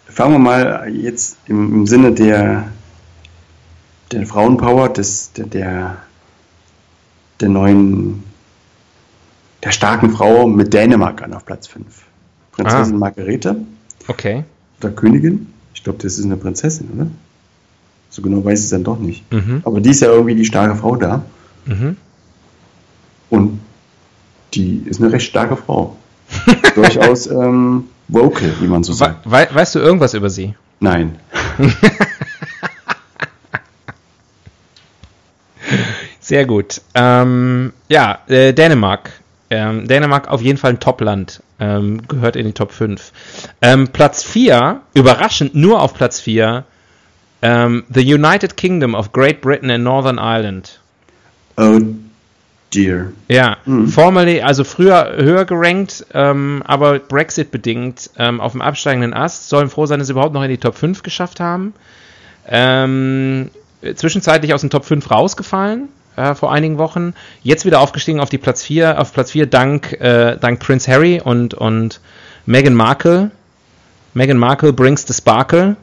Fangen wir mal jetzt im, im Sinne der, der Frauenpower, des, der, der, der neuen, der starken Frau mit Dänemark an auf Platz 5. Prinzessin Ah. Margarete Okay. Oder Königin. Ich glaube, das ist eine Prinzessin, oder? So genau weiß ich es dann doch nicht. Mhm. Aber die ist ja irgendwie die starke Frau da. Mhm. Und die ist eine recht starke Frau. Durchaus ähm, vocal, wie man so We sagt. wei weißt du irgendwas über sie? Nein. Sehr gut. Ähm, ja, äh, Dänemark. Ähm, Dänemark auf jeden Fall ein Top-Land. Ähm, gehört in die Top 5. Ähm, Platz 4, überraschend nur auf Platz 4, ähm, The United Kingdom of Great Britain and Northern Ireland. Oh dear. Ja, Mhm. formerly, also früher höher gerankt, ähm, aber Brexit bedingt ähm, auf dem absteigenden Ast, sollen froh sein, dass sie überhaupt noch in die Top 5 geschafft haben. Ähm, zwischenzeitlich aus den Top 5 rausgefallen äh, vor einigen Wochen. Jetzt wieder aufgestiegen auf die Platz 4, auf Platz 4 dank, äh, dank Prince Harry und, und Meghan Markle. Meghan Markle brings the sparkle.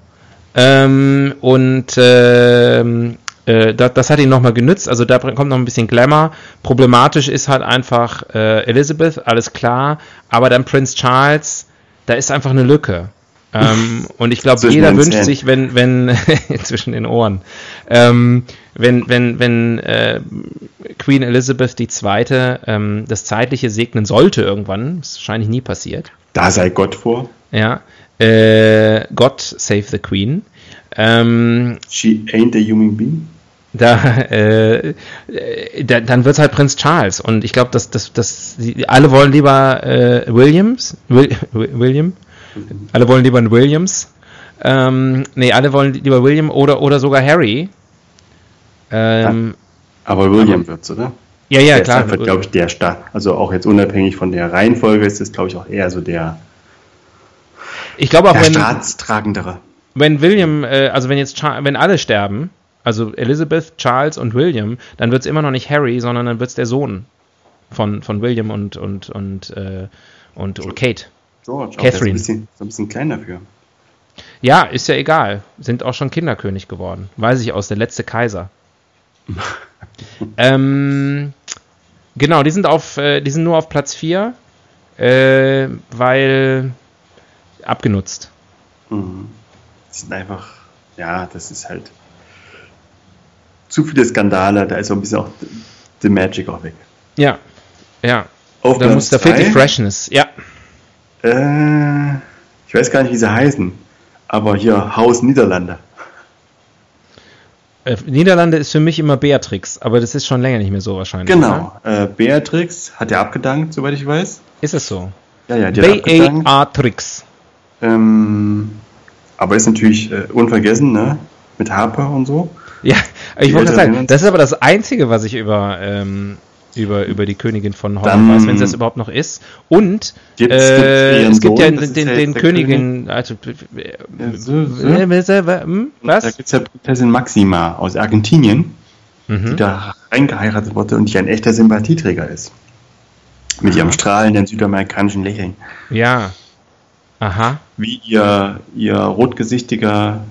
Ähm, und ähm, äh, das, das hat ihn nochmal genützt. Also da kommt noch ein bisschen Glamour. Problematisch ist halt einfach äh, Elizabeth, alles klar. Aber dann Prince Charles, da ist einfach eine Lücke. Ähm, und ich glaube, jeder wünscht sich, wenn, wenn, zwischen den Ohren, ähm, wenn, wenn, wenn äh, Queen Elizabeth II. Ähm, das Zeitliche segnen sollte irgendwann, ist wahrscheinlich nie passiert, Da sei Gott vor. ja, äh, God save the Queen, ähm, She ain't a human being. da, äh, äh, da, dann wird es halt Prinz Charles. Und ich glaube, dass, dass, dass die, alle wollen lieber äh, Williams, Will, William, alle wollen lieber einen Williams. Ähm, nee, alle wollen lieber William oder, oder sogar Harry. Ähm, Aber William wird's, oder? ja, ja, der klar. ist einfach, glaube ich, der Start. Also auch jetzt unabhängig von der Reihenfolge ist es, glaube ich, auch eher so der, ich glaube auch, der wenn, Staatstragendere. wenn William, äh, also wenn jetzt, Char wenn alle sterben, also Elizabeth, Charles und William, dann wird es immer noch nicht Harry, sondern dann wird es der Sohn von, von William und, und, und, äh, und, und Kate. George, Catherine. Auch ist ein bisschen, so ein bisschen klein dafür. Ja, ist ja egal. Sind auch schon Kinderkönig geworden. Weiß ich aus, der letzte Kaiser. ähm, genau, die sind auf, äh, die sind nur auf Platz 4, äh, weil abgenutzt. Mhm. Die sind einfach, ja, das ist halt zu viele Skandale, da ist so ein bisschen auch the Magic auch weg. Ja, ja. Auf Da, muss, da fehlt die Freshness. Ja. Äh, ich weiß gar nicht, wie sie heißen, aber hier Haus Niederlande. Äh, Niederlande ist für mich immer Beatrix, aber das ist schon länger nicht mehr so wahrscheinlich. Genau. Äh, Beatrix hat ja abgedankt, soweit ich weiß. Ist es so? Ja, ja, die. Beatrix. Ähm, aber ist natürlich äh, unvergessen, ne? Mit Harper und so. Ja, ich wollte sagen, das ist aber das Einzige, was ich über, ähm, über, über die Königin von weiß, wenn sie das überhaupt noch ist. Und Gibt's- äh, gibt's es gibt ja Sohn, den, den, ja den jetzt der Königin, also, Ja, so, so. hm, Da was? gibt es ja Prinzessin Maxima aus Argentinien, die Mhm. da reingeheiratet wurde und die ein echter Sympathieträger ist. Mit ihrem strahlenden südamerikanischen Lächeln. Ja. Aha. Wie ihr, ihr rotgesichtiger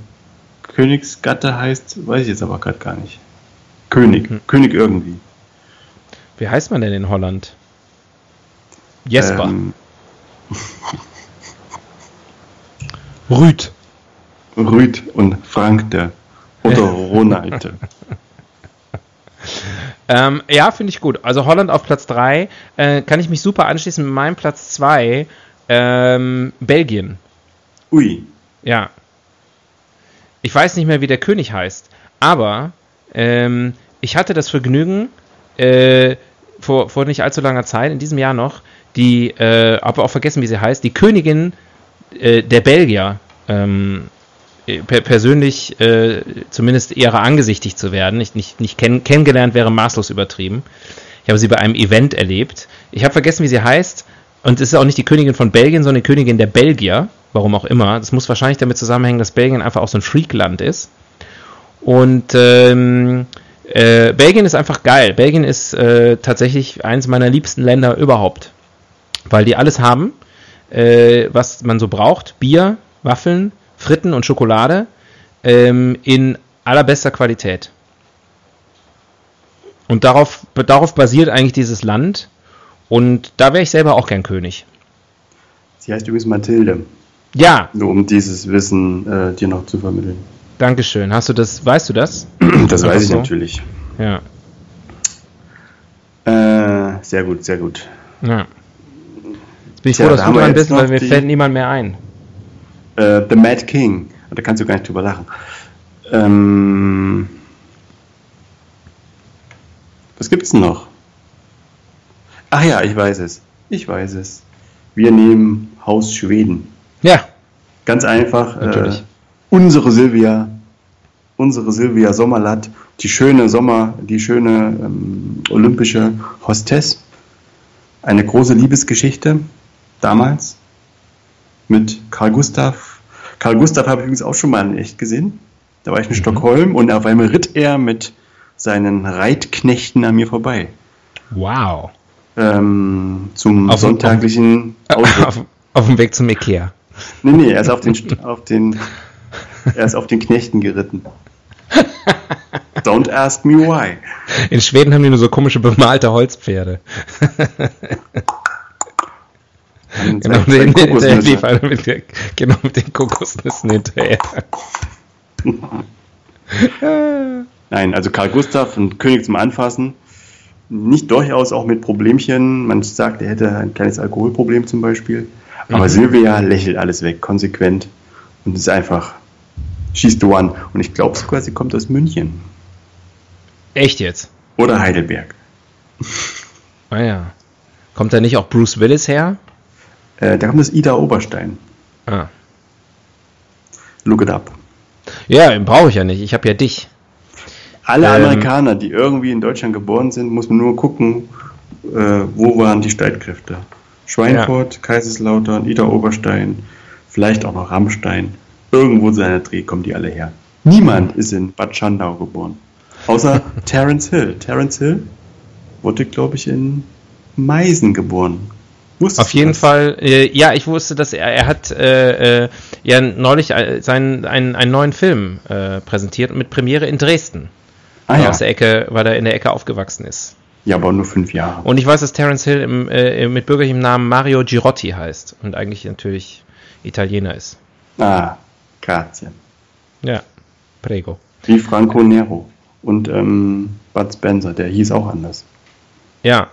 Königsgatte heißt, weiß ich jetzt aber gerade gar nicht. König. Hm. König irgendwie. Wie heißt man denn in Holland? Jesper. Ähm, Rüd. Rüd und Frank der. Oder Ronald. Ähm, ja, finde ich gut. Also Holland auf Platz 3. Äh, kann ich mich super anschließen mit meinem Platz 2. Ähm, Belgien. Ui. Ja. Ich weiß nicht mehr, wie der König heißt, aber ähm, ich hatte das Vergnügen, äh, vor, vor nicht allzu langer Zeit, in diesem Jahr noch, die, äh, habe auch vergessen, wie sie heißt, die Königin äh, der Belgier ähm, äh, per persönlich äh, zumindest ihrer angesichtigt zu werden. Nicht, nicht, nicht kenn kennengelernt wäre maßlos übertrieben. Ich habe sie bei einem Event erlebt. Ich habe vergessen, wie sie heißt. Und es ist auch nicht die Königin von Belgien, sondern die Königin der Belgier. Warum auch immer. Das muss wahrscheinlich damit zusammenhängen, dass Belgien einfach auch so ein Freakland ist. Und ähm, äh, Belgien ist einfach geil. Belgien ist äh, tatsächlich eines meiner liebsten Länder überhaupt. Weil die alles haben, äh, was man so braucht. Bier, Waffeln, Fritten und Schokolade ähm, in allerbester Qualität. Und darauf, darauf basiert eigentlich dieses Land. Und da wäre ich selber auch gern König. Sie heißt übrigens Mathilde. Ja, Nur um dieses Wissen äh, dir noch zu vermitteln. Dankeschön. Hast du das, weißt du das? Das weiß ich so? natürlich. Ja. Äh, sehr gut, sehr gut. ja. Jetzt bin ich Tja, froh, dass da du dran bist, weil mir die- fällt niemand mehr ein. Äh, The Mad King. Da kannst du gar nicht drüber lachen. Ähm, was gibt's denn noch? Ach ja, ich weiß es. Ich weiß es. Wir nehmen Haus Schweden. Ja, Ganz einfach. Natürlich. Äh, unsere Silvia, unsere Silvia Sommerlatt, die schöne Sommer, die schöne ähm, olympische Hostess. Eine große Liebesgeschichte damals mit Karl Gustav. Karl Gustav habe ich übrigens auch schon mal in echt gesehen. Da war ich in Stockholm und auf einmal ritt er mit seinen Reitknechten an mir vorbei. wow. Ähm, zum Auf- sonntaglichen Ausritt. auf, auf dem Weg zum Ikea. Nee, nee, er ist auf den, auf den, er ist auf den Knechten geritten. Don't ask me why. In Schweden haben die nur so komische bemalte Holzpferde. Genau, den, lief einer mit, der, genau mit den Kokosnüssen hinterher. Nein, also Karl Gustav, ein König zum Anfassen. Nicht durchaus auch mit Problemchen. Man sagt, er hätte ein kleines Alkoholproblem zum Beispiel. Aber Mhm. Silvia lächelt alles weg, konsequent. Und ist einfach, she's the one. Und ich glaube sogar, sie kommt aus München. Echt jetzt? Oder Heidelberg. Ah ja. Kommt da nicht auch Bruce Willis her? Äh, da kommt das Ida Oberstein. Ah. Look it up. Ja, den brauche ich ja nicht. Ich habe ja dich. Alle Ähm, Amerikaner, die irgendwie in Deutschland geboren sind, muss man nur gucken, äh, wo waren die Streitkräfte. Schweinfurt, Kaiserslautern, Ida Oberstein, vielleicht auch noch Rammstein. Irgendwo in seiner Dreh kommen die alle her. Niemand ist in Bad Schandau geboren. Außer Terence Hill. Terence Hill wurde, glaube ich, in Meisen geboren. Wusstest Auf jeden das? Fall, äh, ja, ich wusste, dass er, er hat äh, äh, ja neulich äh, seinen, einen, einen neuen Film äh, präsentiert mit Premiere in Dresden. Ah, ja. Aus der Ecke, weil er in der Ecke aufgewachsen ist. ja, aber nur fünf Jahre. Und ich weiß, dass Terence Hill im, mit bürgerlichem Namen Mario Girotti heißt und eigentlich natürlich Italiener ist. Ah, grazie. Ja, prego. Wie Franco Nero. Und ähm, Bud Spencer, der hieß auch anders. Ja.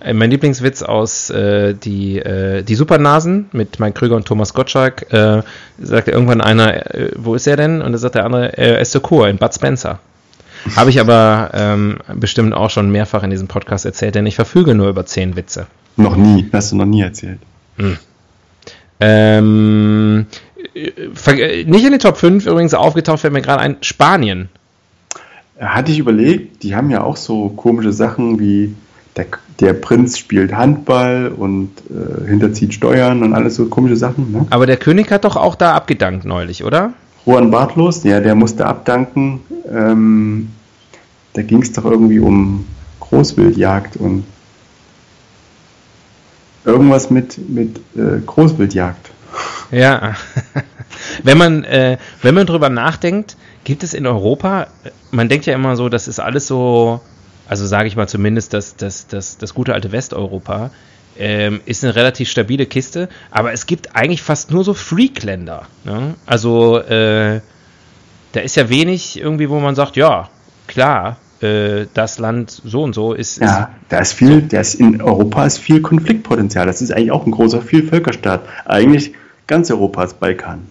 Äh, Mein Lieblingswitz aus äh, die, äh, die Supernasen mit Mike Krüger und Thomas Gottschalk, äh, sagt irgendwann einer, äh, wo ist er denn? Und dann sagt der andere, äh, er ist zur Kur in Bud Spencer. Habe ich aber ähm, bestimmt auch schon mehrfach in diesem Podcast erzählt, denn ich verfüge nur über zehn Witze. Noch nie, hast du noch nie erzählt. Ähm, äh, ver- äh, nicht in den Top 5 übrigens aufgetaucht, fällt mir gerade ein, Spanien. Hatte ich überlegt, die haben ja auch so komische Sachen wie der, der Prinz spielt Handball und äh, hinterzieht Steuern und alles so komische Sachen. Ne? Aber der König hat doch auch da abgedankt neulich, oder? Juan Bartlos, ja, der musste abdanken. Ähm, da ging es doch irgendwie um Großwildjagd und irgendwas mit, mit äh, Großwildjagd. Ja. wenn man, äh, wenn man drüber nachdenkt, gibt es in Europa, äh, man denkt ja immer so, das ist alles so, also sage ich mal zumindest, das, das, das, das gute alte Westeuropa ähm, ist eine relativ stabile Kiste, aber es gibt eigentlich fast nur so Freak-Länder. Ne? Also äh, da ist ja wenig irgendwie, wo man sagt, ja, klar, äh, das Land so und so ist, Ja, da ist viel, da ist in Europa ist viel Konfliktpotenzial. Das ist eigentlich auch ein großer Vielvölkerstaat. Eigentlich ganz Europas Balkan,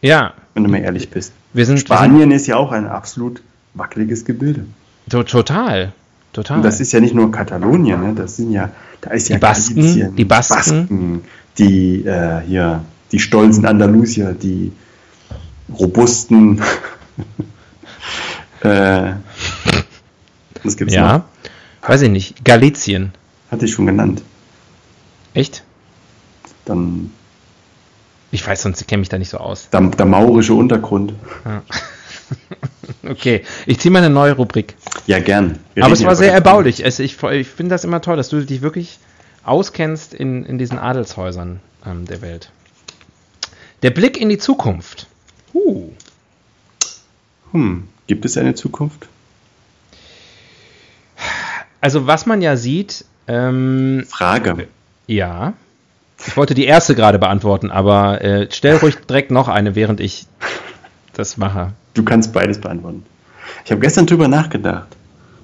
ja, wenn du mal ehrlich bist. wir sind, Spanien ist ja auch ein absolut wackeliges Gebilde. sind to total, total. Und das ist ja nicht nur Katalonien, ne? das sind ja, da ist ja Die Basken, Galicien, die Basken. Basken, die äh, hier, die stolzen Andalusier, die robusten. äh, was gibt's noch? ja, weiß ich nicht, Galizien, Hatte ich schon genannt. echt? Dann Ich weiß, sonst kenne mich da nicht so aus. der, der maurische Untergrund. Okay, ich ziehe mal eine neue Rubrik. Ja, gern. Wir Aber es ja war sehr erbaulich. Es, ich ich finde das immer toll, dass du dich wirklich auskennst in, in diesen Adelshäusern ähm, der Welt. Der Blick in die Zukunft. Uh. Hm, gibt es eine Zukunft? Also was man ja sieht, ähm, Frage. ja. Ich wollte die erste gerade beantworten, aber äh, stell ruhig direkt noch eine, während ich das mache. Du kannst beides beantworten. Ich habe gestern drüber nachgedacht.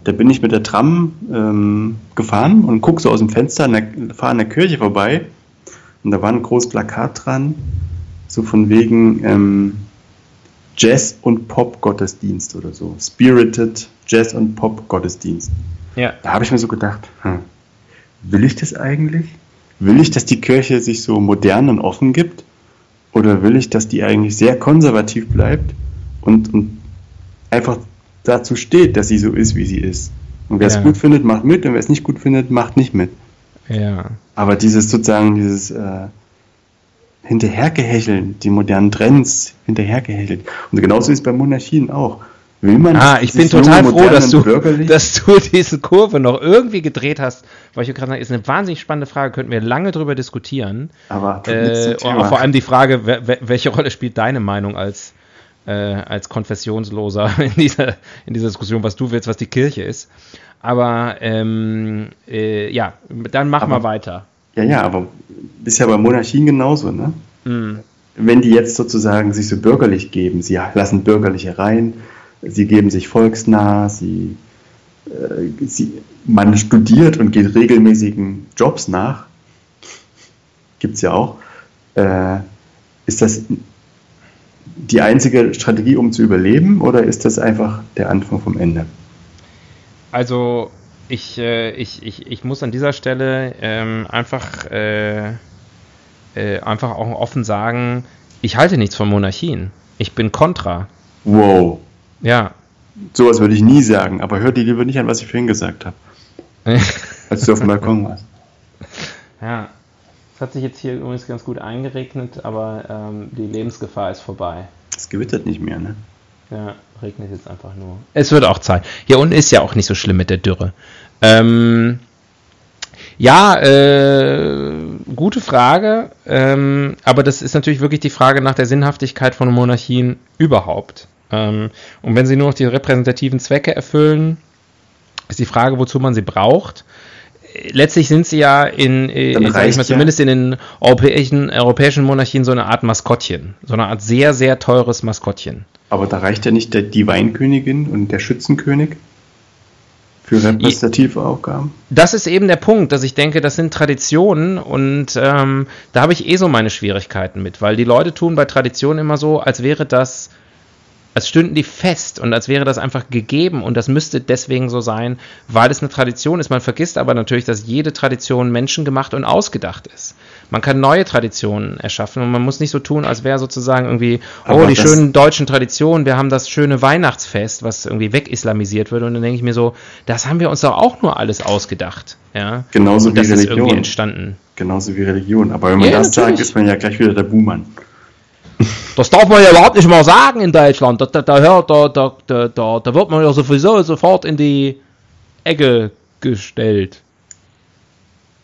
Da bin ich mit der Tram ähm, gefahren und gucke so aus dem Fenster, an der, fahre an der Kirche vorbei. Und da war ein großes Plakat dran, so von wegen ähm, Jazz- und Pop-Gottesdienst oder so. Spirited Jazz- und Pop-Gottesdienst. Ja. Da habe ich mir so gedacht, hm, will ich das eigentlich? Will ich, dass die Kirche sich so modern und offen gibt? Oder will ich, dass die eigentlich sehr konservativ bleibt und, und einfach dazu steht, dass sie so ist, wie sie ist? Und wer es Ja. gut findet, macht mit und wer es nicht gut findet, macht nicht mit. Ja. Aber dieses sozusagen, dieses äh, Hinterhergehecheln, die modernen Trends hinterhergehechelt. Und genauso ist es bei Monarchien auch. Will man Ah, ich bin total froh, dass du, dass du diese Kurve noch irgendwie gedreht hast, weil ich gerade sagen, ist eine wahnsinnig spannende Frage, könnten wir lange drüber diskutieren. aber Äh, Thema. vor allem die Frage, welche Rolle spielt deine Meinung als, äh, als Konfessionsloser in dieser, in dieser Diskussion, was du willst, was die Kirche ist. Aber ähm, äh, ja, dann mach Aber- mal weiter. Ja, ja, aber ist ja bei Monarchien genauso, ne? Hm. Wenn die jetzt sozusagen sich so bürgerlich geben, sie lassen Bürgerliche rein, sie geben sich volksnah, sie, äh, sie man studiert und geht regelmäßigen Jobs nach, gibt's ja auch, äh, ist das die einzige Strategie, um zu überleben, oder ist das einfach der Anfang vom Ende? Also ich, äh, ich, ich, ich muss an dieser Stelle ähm, einfach, äh, äh, einfach auch offen sagen, ich halte nichts von Monarchien. Ich bin kontra. Wow, Ja. sowas würde ich nie sagen, aber hör dir lieber nicht an, was ich vorhin gesagt habe, als du auf dem Balkon warst. ja. Es hat sich jetzt hier übrigens ganz gut eingeregnet, aber ähm, die Lebensgefahr ist vorbei. Es gewittert nicht mehr, ne? Ja, regnet jetzt einfach nur. Es wird auch Zeit. Hier unten ist ja auch nicht so schlimm mit der Dürre. Ähm, ja, äh, gute Frage. Ähm, aber das ist natürlich wirklich die Frage nach der Sinnhaftigkeit von Monarchien überhaupt. Ähm, und wenn sie nur noch die repräsentativen Zwecke erfüllen, ist die Frage, wozu man sie braucht. Letztlich sind sie ja in, äh, sag ich mal, ja- zumindest in den europäischen, europäischen Monarchien so eine Art Maskottchen. So eine Art sehr, sehr teures Maskottchen. Aber da reicht ja nicht der, die Weinkönigin und der Schützenkönig für repräsentative Aufgaben. das ist eben der Punkt, dass ich denke, das sind Traditionen und ähm, da habe ich eh so meine Schwierigkeiten mit, weil die Leute tun bei Traditionen immer so, als wäre das, als stünden die fest und als wäre das einfach gegeben und das müsste deswegen so sein, weil es eine Tradition ist. Man vergisst aber natürlich, dass jede Tradition menschengemacht und ausgedacht ist. Man kann neue Traditionen erschaffen und man muss nicht so tun, als wäre sozusagen irgendwie, oh, Aber die das- schönen deutschen Traditionen, wir haben das schöne Weihnachtsfest, was irgendwie wegislamisiert wird und dann denke ich mir so, das haben wir uns doch auch nur alles ausgedacht. Ja? Genauso und wie das ist irgendwie Religion. entstanden. Genauso wie Religion. Aber wenn man Ja, das sagt, natürlich. ist man ja gleich wieder der Buhmann. Das darf man ja überhaupt nicht mal sagen in Deutschland. Da, da, da, da, da, da, da, wird man ja sowieso sofort in die Ecke gestellt.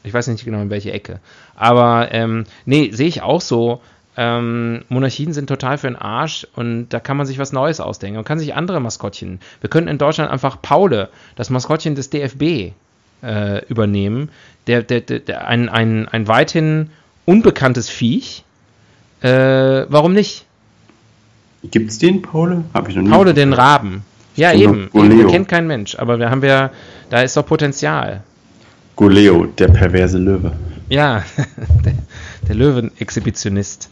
Ich weiß nicht genau in welche Ecke. Aber ähm, nee, sehe ich auch so. Ähm, Monarchien sind total für den Arsch und da kann man sich was Neues ausdenken. Man kann sich andere Maskottchen. Wir könnten in Deutschland einfach Paule, das Maskottchen des DFB, äh, übernehmen. Der, der, der, ein, ein, ein weithin unbekanntes Viech. Äh, warum nicht? Gibt's den, Paule? Habe ich noch nie. Paule den Raben. Ja, eben. Goleo. Kennt kein Mensch. Aber wir haben ja, da ist doch Potenzial. Goleo, der perverse Löwe. Ja, der, der Löwen-Exhibitionist.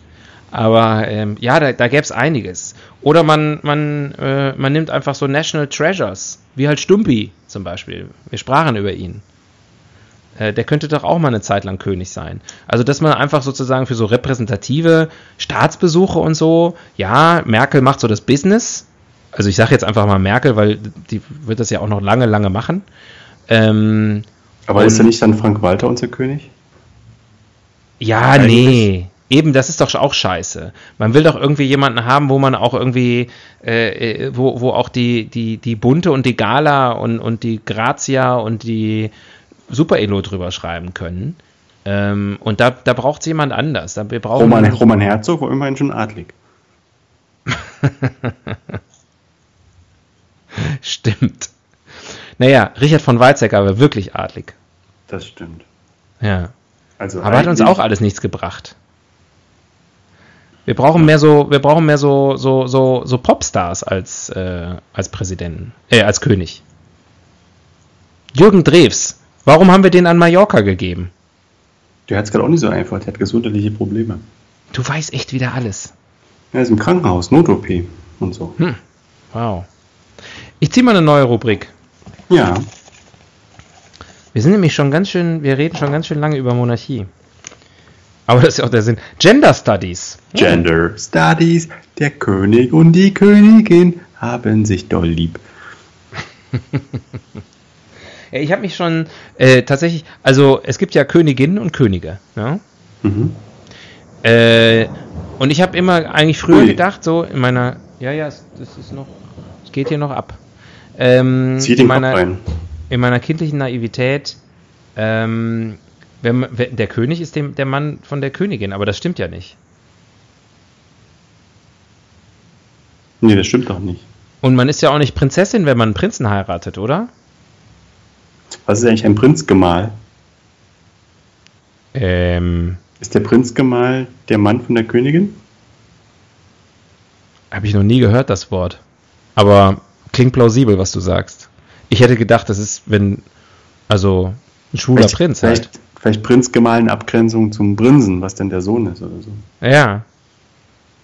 Aber ähm, ja, da, da gäbe es einiges. Oder man, man, äh, man nimmt einfach so National Treasures, wie halt Stumpi zum Beispiel. Wir sprachen über ihn. Äh, der könnte doch auch mal eine Zeit lang König sein. Also, dass man einfach sozusagen für so repräsentative Staatsbesuche und so, ja, Merkel macht so das Business. Also, ich sage jetzt einfach mal Merkel, weil die wird das ja auch noch lange, lange machen. Ähm, Aber ist er nicht dann Frank Walter unser König? Ja, Eigentlich- nee. Eben, das ist doch auch scheiße. Man will doch irgendwie jemanden haben, wo man auch irgendwie, äh, äh, wo, wo auch die, die, die Bunte und die Gala und, und die Grazia und die Super Elo drüber schreiben können. Ähm, und da, da braucht es jemand anders. Da, wir brauchen Roman, Roman Herzog war immerhin schon adlig. Stimmt. Naja, Richard von Weizsäcker war wirklich adlig. Das stimmt. Ja. Also Aber hat uns auch alles nichts gebracht. Wir brauchen mehr so, wir brauchen mehr so, so, so, so Popstars als, äh, als Präsidenten, äh, als König. Jürgen Drews. Warum haben wir den an Mallorca gegeben? Der hat es gerade auch nicht so einfach. Der hat gesundheitliche Probleme. Du weißt echt wieder alles. Er ist im Krankenhaus, Not-OP und so. Hm. Wow. Ich ziehe mal eine neue Rubrik. Ja. Wir sind nämlich schon ganz schön, wir reden schon ganz schön lange über Monarchie. Aber das ist ja auch der Sinn. Gender Studies. Gender Studies. Der König und die Königin haben sich doll lieb. Ja, ich habe mich schon äh, tatsächlich, also es gibt ja Königinnen und Könige. Ja? Mhm. Äh, und ich habe immer eigentlich früher Ui. gedacht, so in meiner, ja, ja, es- das ist noch, es geht hier noch ab. Ähm, Zieh in, den Kopf meiner, rein. in meiner kindlichen Naivität, ähm, wenn, wenn, der König ist dem, der Mann von der Königin, aber das stimmt ja nicht. Nee, das stimmt doch nicht. Und man ist ja auch nicht Prinzessin, wenn man einen Prinzen heiratet, oder? Was ist eigentlich ein Prinzgemahl? Ähm, Ist der Prinzgemahl der Mann von der Königin? habe ich noch nie gehört, das Wort. Aber klingt plausibel, was du sagst. Ich hätte gedacht, das ist, wenn, also ein schwuler Vielleicht, Prinz halt. vielleicht, vielleicht Prinzgemahl in Abgrenzung zum Prinzen, was denn der Sohn ist oder so. Ja,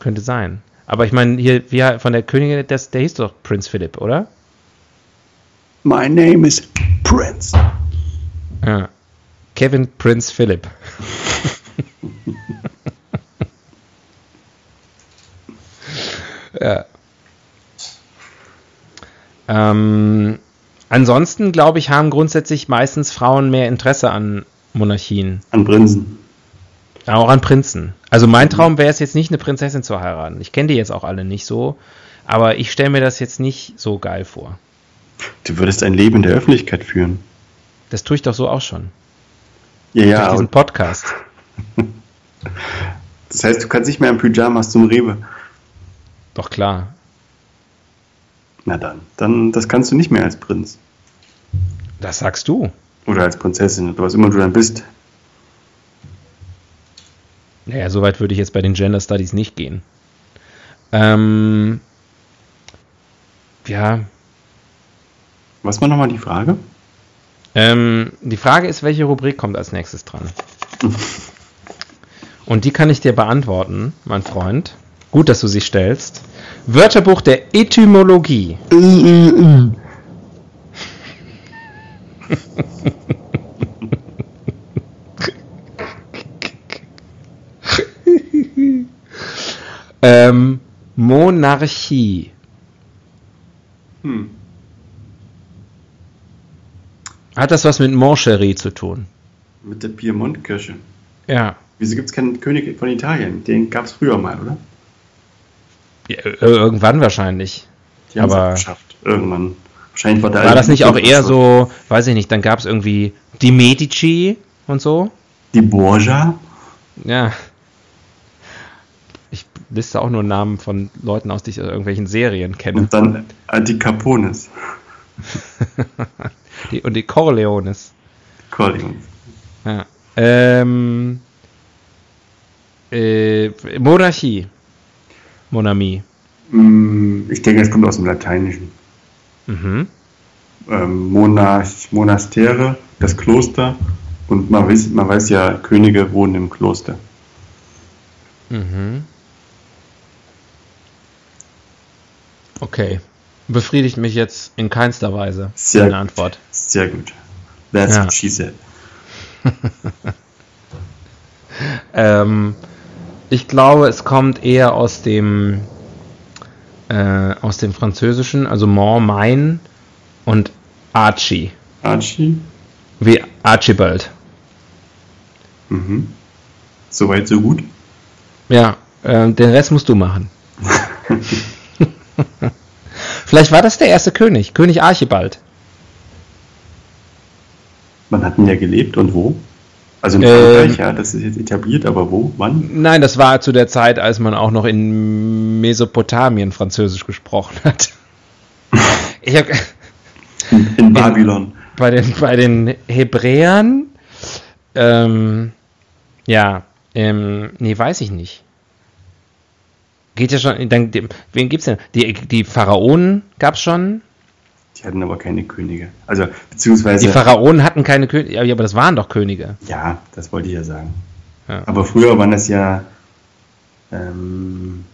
könnte sein. Aber ich meine, hier, wie von der Königin, das, der hieß doch Prinz Philipp, oder? My name is Prince. Ja. Kevin Prinz Philipp. ja. Ähm, ansonsten, glaube ich, haben grundsätzlich meistens Frauen mehr Interesse an Monarchien. An Prinzen. Auch an Prinzen. Also mein Traum wäre es jetzt nicht, eine Prinzessin zu heiraten. Ich kenne die jetzt auch alle nicht so. Aber ich stelle mir das jetzt nicht so geil vor. Du würdest ein Leben in der Öffentlichkeit führen. Das tue ich doch so auch schon. Ja, Durch ja. diesen aber Podcast. Das heißt, du kannst nicht mehr im Pyjamas zum Rewe. Doch klar. Na dann. Dann, das kannst du nicht mehr als Prinz. Das sagst du. Oder als Prinzessin, oder was immer du dann bist. Naja, so weit würde ich jetzt bei den Gender Studies nicht gehen. Ähm, ja, Was war nochmal die Frage? ähm, die Frage ist, welche Rubrik kommt als nächstes dran? Und die kann ich dir beantworten, mein Freund. Gut, dass du sie stellst. Wörterbuch der Etymologie. ähm, Monarchie. Hm. Hat das was mit Moncherie zu tun? Mit der Piemont-Kirsche. Ja. Wieso gibt es keinen König von Italien? Den gab es früher mal, oder? ja ir- irgendwann wahrscheinlich. Die haben es Aber- abgeschafft. Irgendwann. Wahrscheinlich war der War das nicht auch eher so, weiß ich nicht, dann gab es irgendwie die Medici und so? Die Borgia? Ja. Ich liste auch nur Namen von Leuten aus, die ich aus irgendwelchen Serien kenne. Und dann die Capones. Die, und die Corleones. Corleone. Ja. Ähm, äh, Monarchie. Monarchie. Hm, Ich denke, es kommt aus dem Lateinischen. Mhm. Ähm, Monarch, Monastere, das Kloster. Und man weiß, man weiß ja, Könige wohnen im Kloster. Mhm. Okay. Befriedigt mich jetzt in keinster Weise. Sehr Deine. Antwort. Sehr gut. That's Ja. what she said. Ähm, ich glaube, es kommt eher aus dem äh, aus dem Französischen, also Mon, mein und Archie. Archie? Wie Archibald. Mhm. Soweit, so gut. Ja, äh, den Rest musst du machen. Vielleicht war das der erste König, König Archibald. Wann hat denn der gelebt und wo? Also in Ähm. Frankreich, ja, das ist jetzt etabliert, aber wo? Wann? Nein, das war zu der Zeit, als man auch noch in Mesopotamien Französisch gesprochen hat. Ich habe In, in Babylon. bei den, bei den Hebräern, ähm, ja, ähm, nee, weiß ich nicht. Geht ja schon, dann, wen gibt's denn? Die, die Pharaonen gab's schon? Die hatten aber keine Könige. Also, beziehungsweise. Die Pharaonen hatten keine Könige, ja, aber das waren doch Könige. Ja, das wollte ich ja sagen. Ja. Aber früher waren das ja, ähm,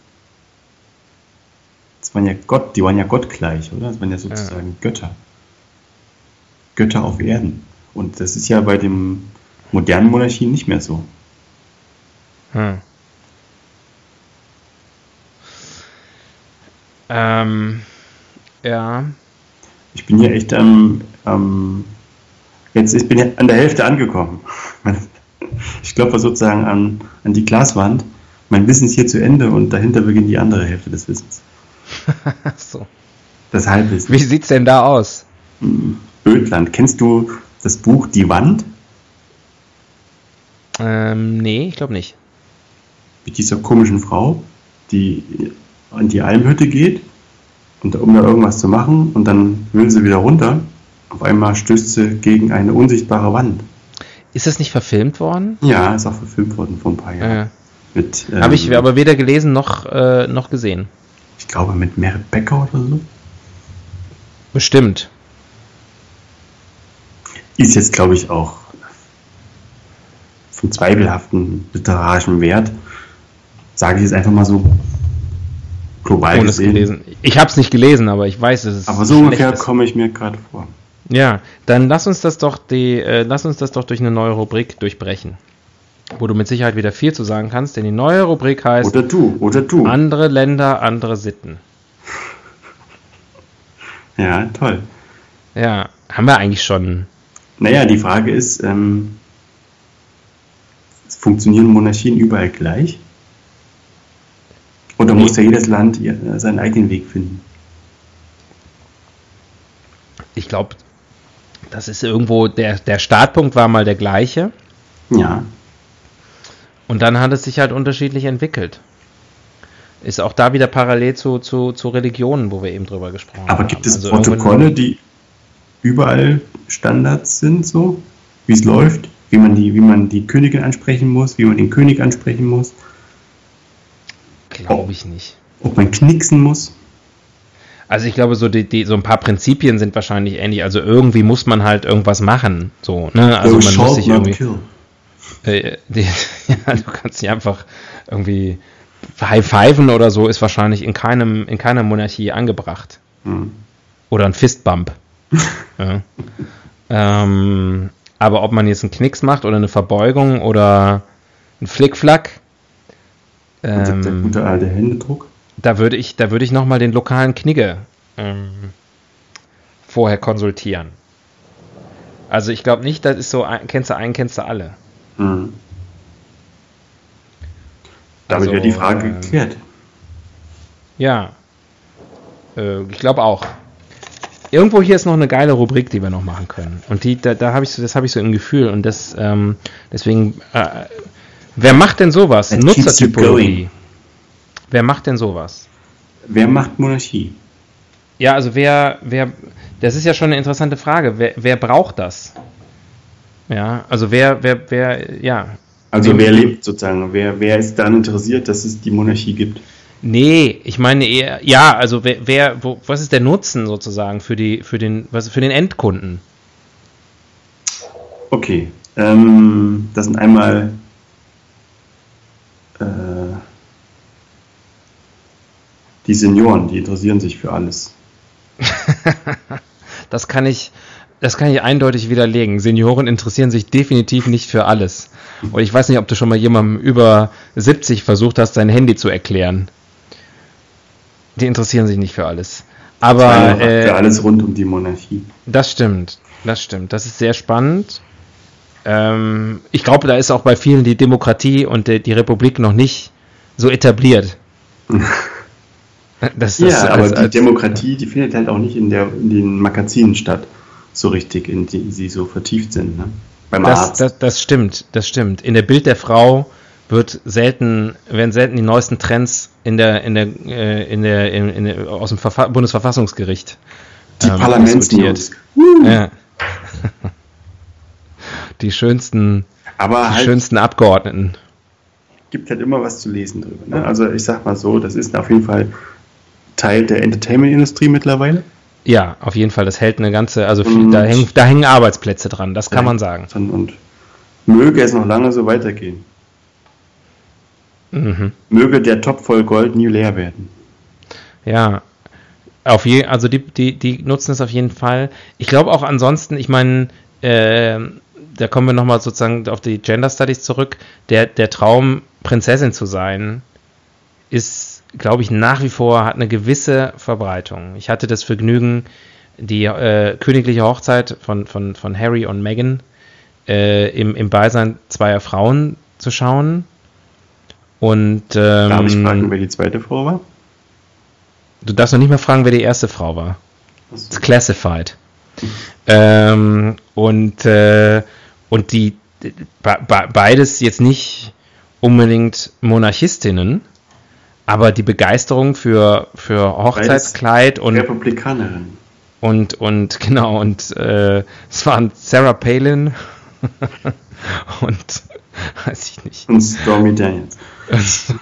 das waren ja Gott, die waren ja gottgleich, oder? Das waren ja sozusagen Götter. Götter auf Erden. Und das ist ja bei den modernen Monarchien nicht mehr so. Hm. Ähm, ja. Ich bin hier echt am, am jetzt ich bin an der Hälfte angekommen. Ich klopfe sozusagen an, an die Glaswand. Mein Wissen ist hier zu Ende und dahinter beginnt die andere Hälfte des Wissens. so. Das Halbwissen. Wie sieht's denn da aus? Ödland. Kennst du das Buch Die Wand? Ähm, nee, ich glaube nicht. Mit dieser komischen Frau, die an die Almhütte geht, und, um da irgendwas zu machen, und dann will sie wieder runter. Auf einmal stößt sie gegen eine unsichtbare Wand. Ist das nicht verfilmt worden? Ja, ist auch verfilmt worden vor ein paar Jahren. Mit, ähm, Habe ich aber weder gelesen noch, äh, noch gesehen. ich glaube, mit Merit Becker oder so. Bestimmt. Ist jetzt, glaube ich, auch von zweifelhaften literarischen Wert. Sage ich jetzt einfach mal so global Ohne es gesehen. gelesen. Ich habe es nicht gelesen, aber ich weiß, es Aber so ungefähr ist. komme ich mir gerade vor. Ja, dann lass uns das doch die, äh, lass uns das doch durch eine neue Rubrik durchbrechen. Wo du mit Sicherheit wieder viel zu sagen kannst, denn die neue Rubrik heißt Oder du, oder du. andere Länder, andere Sitten. Ja, toll. Ja, haben wir eigentlich schon. Naja, die Frage ist, ähm, funktionieren Monarchien überall gleich? Oder muss ja jedes Land ihr, seinen eigenen Weg finden? Ich glaube, das ist irgendwo, der, der Startpunkt war mal der gleiche Ja, und dann hat es sich halt unterschiedlich entwickelt. Ist auch da wieder parallel zu, zu, zu Religionen, wo wir eben drüber gesprochen haben. aber gibt es Also Protokolle, die überall Standards sind, so wie es läuft, wie man die, wie man die Königin ansprechen muss, wie man den König ansprechen muss, Glaube ich nicht. ob man knicksen muss? Also ich glaube, so, die, die, so ein paar Prinzipien sind wahrscheinlich ähnlich. Also irgendwie muss man halt irgendwas machen. So, ne? Also man muss sich irgendwie. Äh, die, ja, du kannst nicht einfach irgendwie High-Pfeifen oder so ist wahrscheinlich in keinem, in keiner Monarchie angebracht. Hm. Oder ein Fistbump. ja. ähm, aber ob man jetzt einen Knicks macht oder eine Verbeugung oder ein Flickflack, Und der ähm, gute alte Händedruck. da würde ich, da würde ich nochmal den lokalen Knigge ähm, vorher konsultieren. Also ich glaube nicht, das ist so, ein, kennst du einen, kennst du alle. Hm. Damit Also, wäre die Frage ähm, geklärt. Ja. Äh, ich glaube auch. Irgendwo hier ist noch eine geile Rubrik, die wir noch machen können. Und die, da, da habe ich so, das habe ich so im Gefühl. Und das, ähm, deswegen, äh, wer macht denn sowas? That Nutzertypologie. Wer macht denn sowas? Wer macht Monarchie? Ja, also wer, wer, das ist ja schon eine interessante Frage. Wer, wer braucht das? Ja, also wer, wer, wer, ja. Also wer lebt sozusagen? Wer, wer ist daran interessiert, dass es die Monarchie gibt? Nee, ich meine eher, ja, also wer, wer wo, was ist der Nutzen sozusagen für die, für den, was für den Endkunden? Okay, ähm, das sind einmal äh, die Senioren, die interessieren sich für alles. Das kann ich, das kann ich eindeutig widerlegen. Senioren interessieren sich definitiv nicht für alles. Und ich weiß nicht, ob du schon mal jemandem über 70 versucht hast, sein Handy zu erklären. Die interessieren sich nicht für alles. Aber äh, für alles rund um die Monarchie. Das stimmt, das stimmt. Das ist sehr spannend. Ähm, ich glaube, da ist auch bei vielen die Demokratie und die, die Republik noch nicht so etabliert. Das, Ja, das aber als- die als- Demokratie, die findet halt auch nicht in, der, in den Magazinen statt, so richtig, in die sie so vertieft sind. Ne? Beim das, Arzt. das, das stimmt, das stimmt. In der Bild der Frau wird selten, werden selten die neuesten Trends in der, in der, äh, in der, in, in der aus dem Verfa Bundesverfassungsgericht die ähm, Parlamentsnews. diskutiert. Ja. Die schönsten, Aber die halt, schönsten Abgeordneten. gibt halt immer was zu lesen drüber. Ne? Also ich sag mal so, das ist auf jeden Fall Teil der Entertainment-Industrie mittlerweile. Ja, auf jeden Fall. Das hält eine ganze, also viel, da, hängen, da hängen Arbeitsplätze dran, das kann man sagen. Und möge es noch lange so weitergehen. Mhm. Möge der Topf voll Gold nie leer werden. Ja, auf je, also die, die, die nutzen es auf jeden Fall. Ich glaube auch ansonsten, ich meine, äh, da kommen wir nochmal sozusagen auf die Gender Studies zurück. Der, der Traum, Prinzessin zu sein, ist, glaube ich, nach wie vor, hat eine gewisse Verbreitung. Ich hatte das Vergnügen, die äh, königliche Hochzeit von, von, von Harry und Meghan äh, im, im Beisein zweier Frauen zu schauen. Und ähm, Darf ich fragen, wer die zweite Frau war? du darfst noch nicht mehr fragen, wer die erste Frau war. It's classified. Ähm, und, äh, und die be be beides jetzt nicht unbedingt Monarchistinnen, aber die Begeisterung für, für Hochzeitskleid und, Republikanerin. und, und genau, und äh, es waren Sarah Palin und weiß ich nicht. Und Stormy Daniels.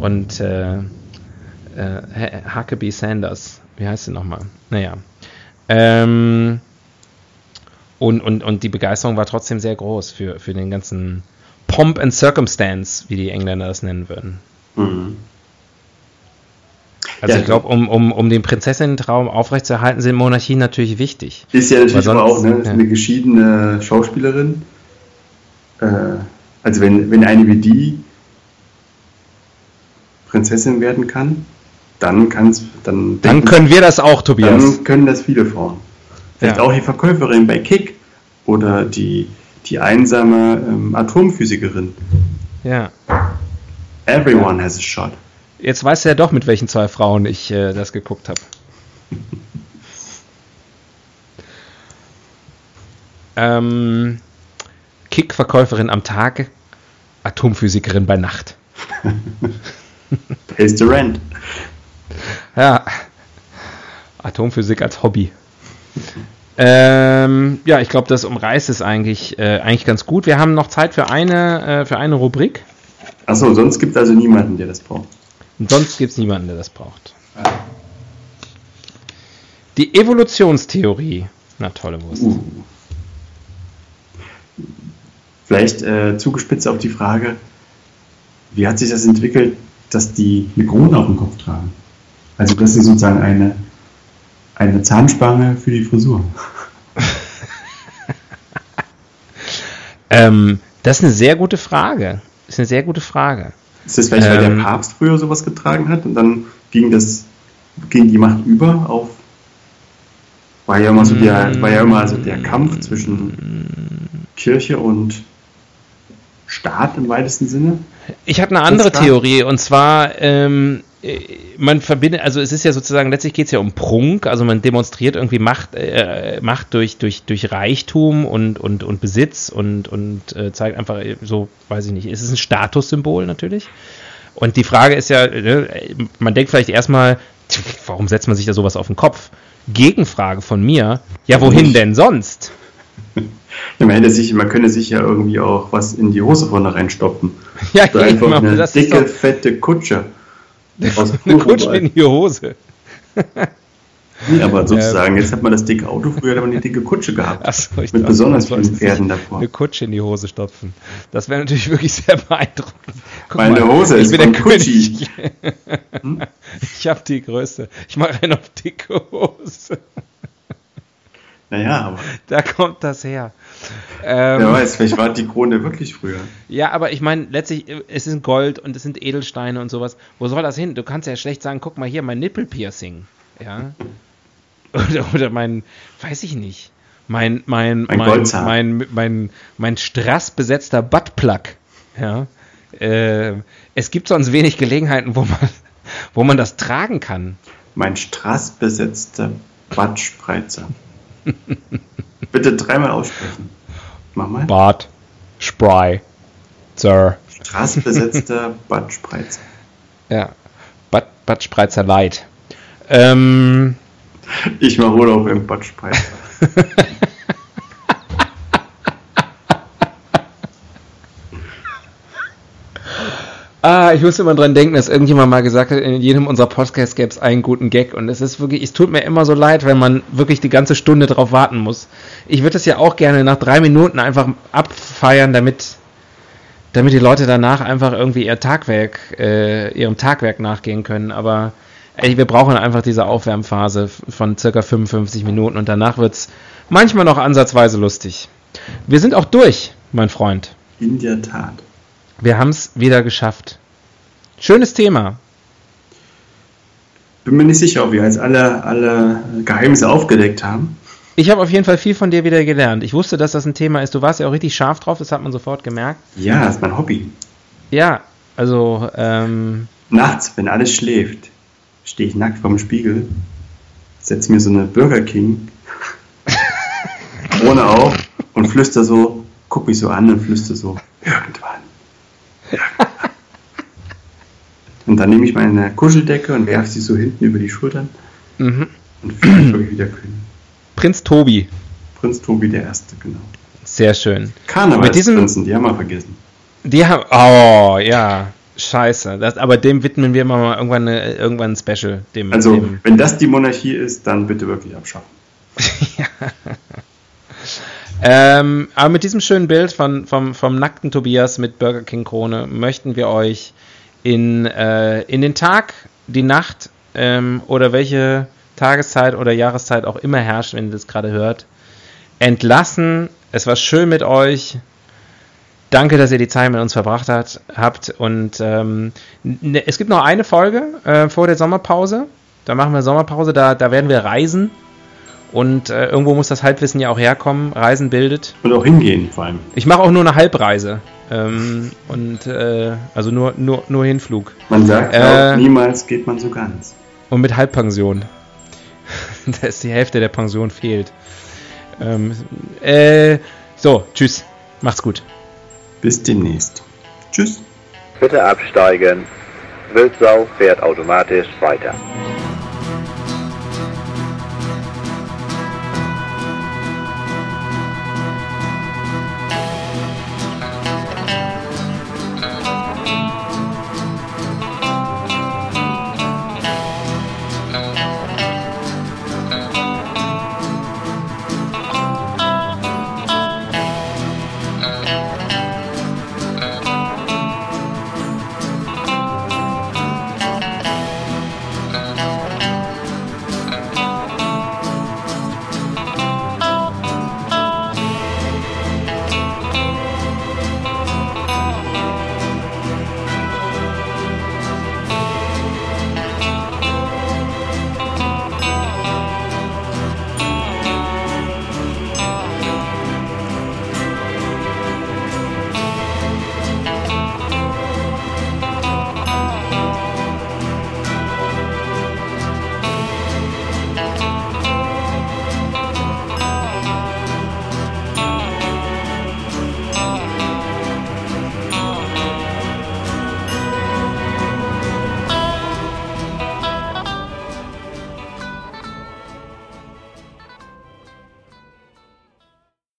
und äh, äh, Huckabee Sanders. Wie heißt sie nochmal? Naja. Ähm, und, und, und die Begeisterung war trotzdem sehr groß für, für den ganzen Pomp and Circumstance, wie die Engländer das nennen würden. Mhm. Also Ja, ich glaube, um, um, um den Prinzessinnen-Traum aufrechtzuerhalten, sind Monarchien natürlich wichtig. Ist ja natürlich sonst- auch ne, ja. eine geschiedene Schauspielerin. Äh, also wenn, wenn eine wie die Prinzessin werden kann, dann kann's, dann, Dann denken- können wir das auch, Tobias. dann können das viele Frauen. Vielleicht Ja. auch die Verkäuferin bei Kick oder die, die einsame ähm, Atomphysikerin. Ja. Everyone has a shot. Jetzt weißt du ja doch, mit welchen zwei Frauen ich äh, das geguckt habe. ähm, Kick-Verkäuferin am Tag, Atomphysikerin bei Nacht. Pays the rent. Ja. Atomphysik als Hobby. Ähm, ja, ich glaube, das umreißt es eigentlich, äh, eigentlich ganz gut. Wir haben noch Zeit für eine, äh, für eine Rubrik. Achso, sonst gibt es also niemanden, der das braucht. Und sonst gibt es niemanden, der das braucht. Die Evolutionstheorie. Na, tolle Wurst. Uh. Vielleicht äh, zugespitzt auf die Frage, wie hat sich das entwickelt, dass die eine Krone auf dem Kopf tragen? Also das ist sozusagen eine, eine Zahnspange für die Frisur. Ähm, das ist eine sehr gute Frage. Das ist eine sehr gute Frage. Ist das vielleicht, weil Ähm. der Papst früher sowas getragen hat und dann ging das, ging die Macht über auf war ja immer so der, war ja immer so der Kampf zwischen Kirche und Staat im weitesten Sinne. Ich habe eine andere Theorie und zwar, ähm, äh, man verbindet, also es ist ja sozusagen, letztlich geht es ja um Prunk, also man demonstriert irgendwie Macht, äh, Macht durch, durch, durch Reichtum und, und, und Besitz und, und äh, zeigt einfach äh, so, weiß ich nicht, ist es ein Statussymbol natürlich? Und die Frage ist ja, ne, man denkt vielleicht erstmal, warum setzt man sich da sowas auf den Kopf? Gegenfrage von mir, ja, wohin denn sonst? Ja, man, hätte sich, man könnte sich ja irgendwie auch was in die Hose vorne reinstopfen. Ja, So einfach eben, eine das ist dicke, fette Kutsche. Aus eine Kutsche in die Hose. Aber sozusagen, jetzt hat man das dicke Auto, früher hat man die dicke Kutsche gehabt. Ich mit dachte, besonders vielen Pferden davor. Eine Kutsche in die Hose stopfen. Das wäre natürlich wirklich sehr beeindruckend. Guck Meine Hose ich ist der Gucci. König. Ich habe die größte. Ich mache eine auf dicke Hose. Naja, aber Da kommt das her. Ähm, wer weiß, vielleicht war die Krone wirklich früher. Ja, aber ich meine, letztlich, äh, es ist Gold und es sind Edelsteine und sowas. Wo soll das hin? Du kannst ja schlecht sagen, guck mal hier, mein Nippelpiercing. Ja. Oder, oder mein, weiß ich nicht. Mein, mein, Mein mein, Goldzahn. mein, mein, mein strassbesetzter Buttplug. Ja. Äh, es gibt sonst wenig Gelegenheiten, wo man, wo man das tragen kann. Mein strassbesetzter Badspreizer. Bitte dreimal aussprechen. Mach mal. Bart, Spry, Sir. Strassbesetzter Badspreizer. Ja. Butt, Buttspreizer Light. Ähm, Ich mache Urlaub im Badspreizer. Ah, ich muss immer dran denken, dass irgendjemand mal gesagt hat, in jedem unserer Podcasts gäbe es einen guten Gag. Und es ist wirklich, es tut mir immer so leid, wenn man wirklich die ganze Stunde drauf warten muss. Ich würde es ja auch gerne nach drei Minuten einfach abfeiern, damit, damit die Leute danach einfach irgendwie ihr Tagwerk, äh, ihrem Tagwerk nachgehen können. Aber ey, wir brauchen einfach diese Aufwärmphase von circa 55 Minuten und danach wird es manchmal noch ansatzweise lustig. Wir sind auch durch, mein Freund. In der Tat. Wir haben es wieder geschafft. Schönes Thema. Bin mir nicht sicher, ob wir jetzt alle, alle Geheimnisse aufgedeckt haben. Ich habe auf jeden Fall viel von dir wieder gelernt. Ich wusste, dass das ein Thema ist. Du warst ja auch richtig scharf drauf, das hat man sofort gemerkt. Ja, das ist mein Hobby. Ja, also. Ähm, Nachts, wenn alles schläft, stehe ich nackt vorm Spiegel, setze mir so eine Burger King Krone auf und flüster so, guck mich so an und flüster so, irgendwann. Und dann nehme ich meine Kuscheldecke und werfe sie so hinten über die Schultern mhm. und fühle mich wirklich wieder kühn. Prinz Tobi. Prinz Tobi der Erste, genau. Sehr schön. Karnevalsprinzen, die haben wir vergessen. Die haben. Oh, ja. Scheiße. Das, aber dem widmen wir mal irgendwann, eine, irgendwann ein Special. Dem, Also, dem, wenn das die Monarchie ist, dann bitte wirklich abschaffen. Ähm, aber mit diesem schönen Bild von, vom, vom nackten Tobias mit Burger King Krone möchten wir euch in, äh, in den Tag, die Nacht ähm, oder welche Tageszeit oder Jahreszeit auch immer herrscht, wenn ihr das gerade hört, entlassen. Es war schön mit euch. Danke, dass ihr die Zeit mit uns verbracht hat, habt. Und ähm, ne, es gibt noch eine Folge äh, vor der Sommerpause. Da machen wir Sommerpause, da, da werden wir reisen. Und äh, irgendwo muss das Halbwissen ja auch herkommen. Reisen bildet. Und auch hingehen, vor allem. Ich mache auch nur eine Halbreise. Ähm, und äh, also nur, nur, nur Hinflug. Man sagt Äh. auch, niemals geht man so ganz. Und mit Halbpension. da ist die Hälfte der Pension fehlt. Ähm, äh, so, tschüss. Macht's gut. Bis demnächst. Tschüss. Bitte absteigen. Wildsau fährt automatisch weiter.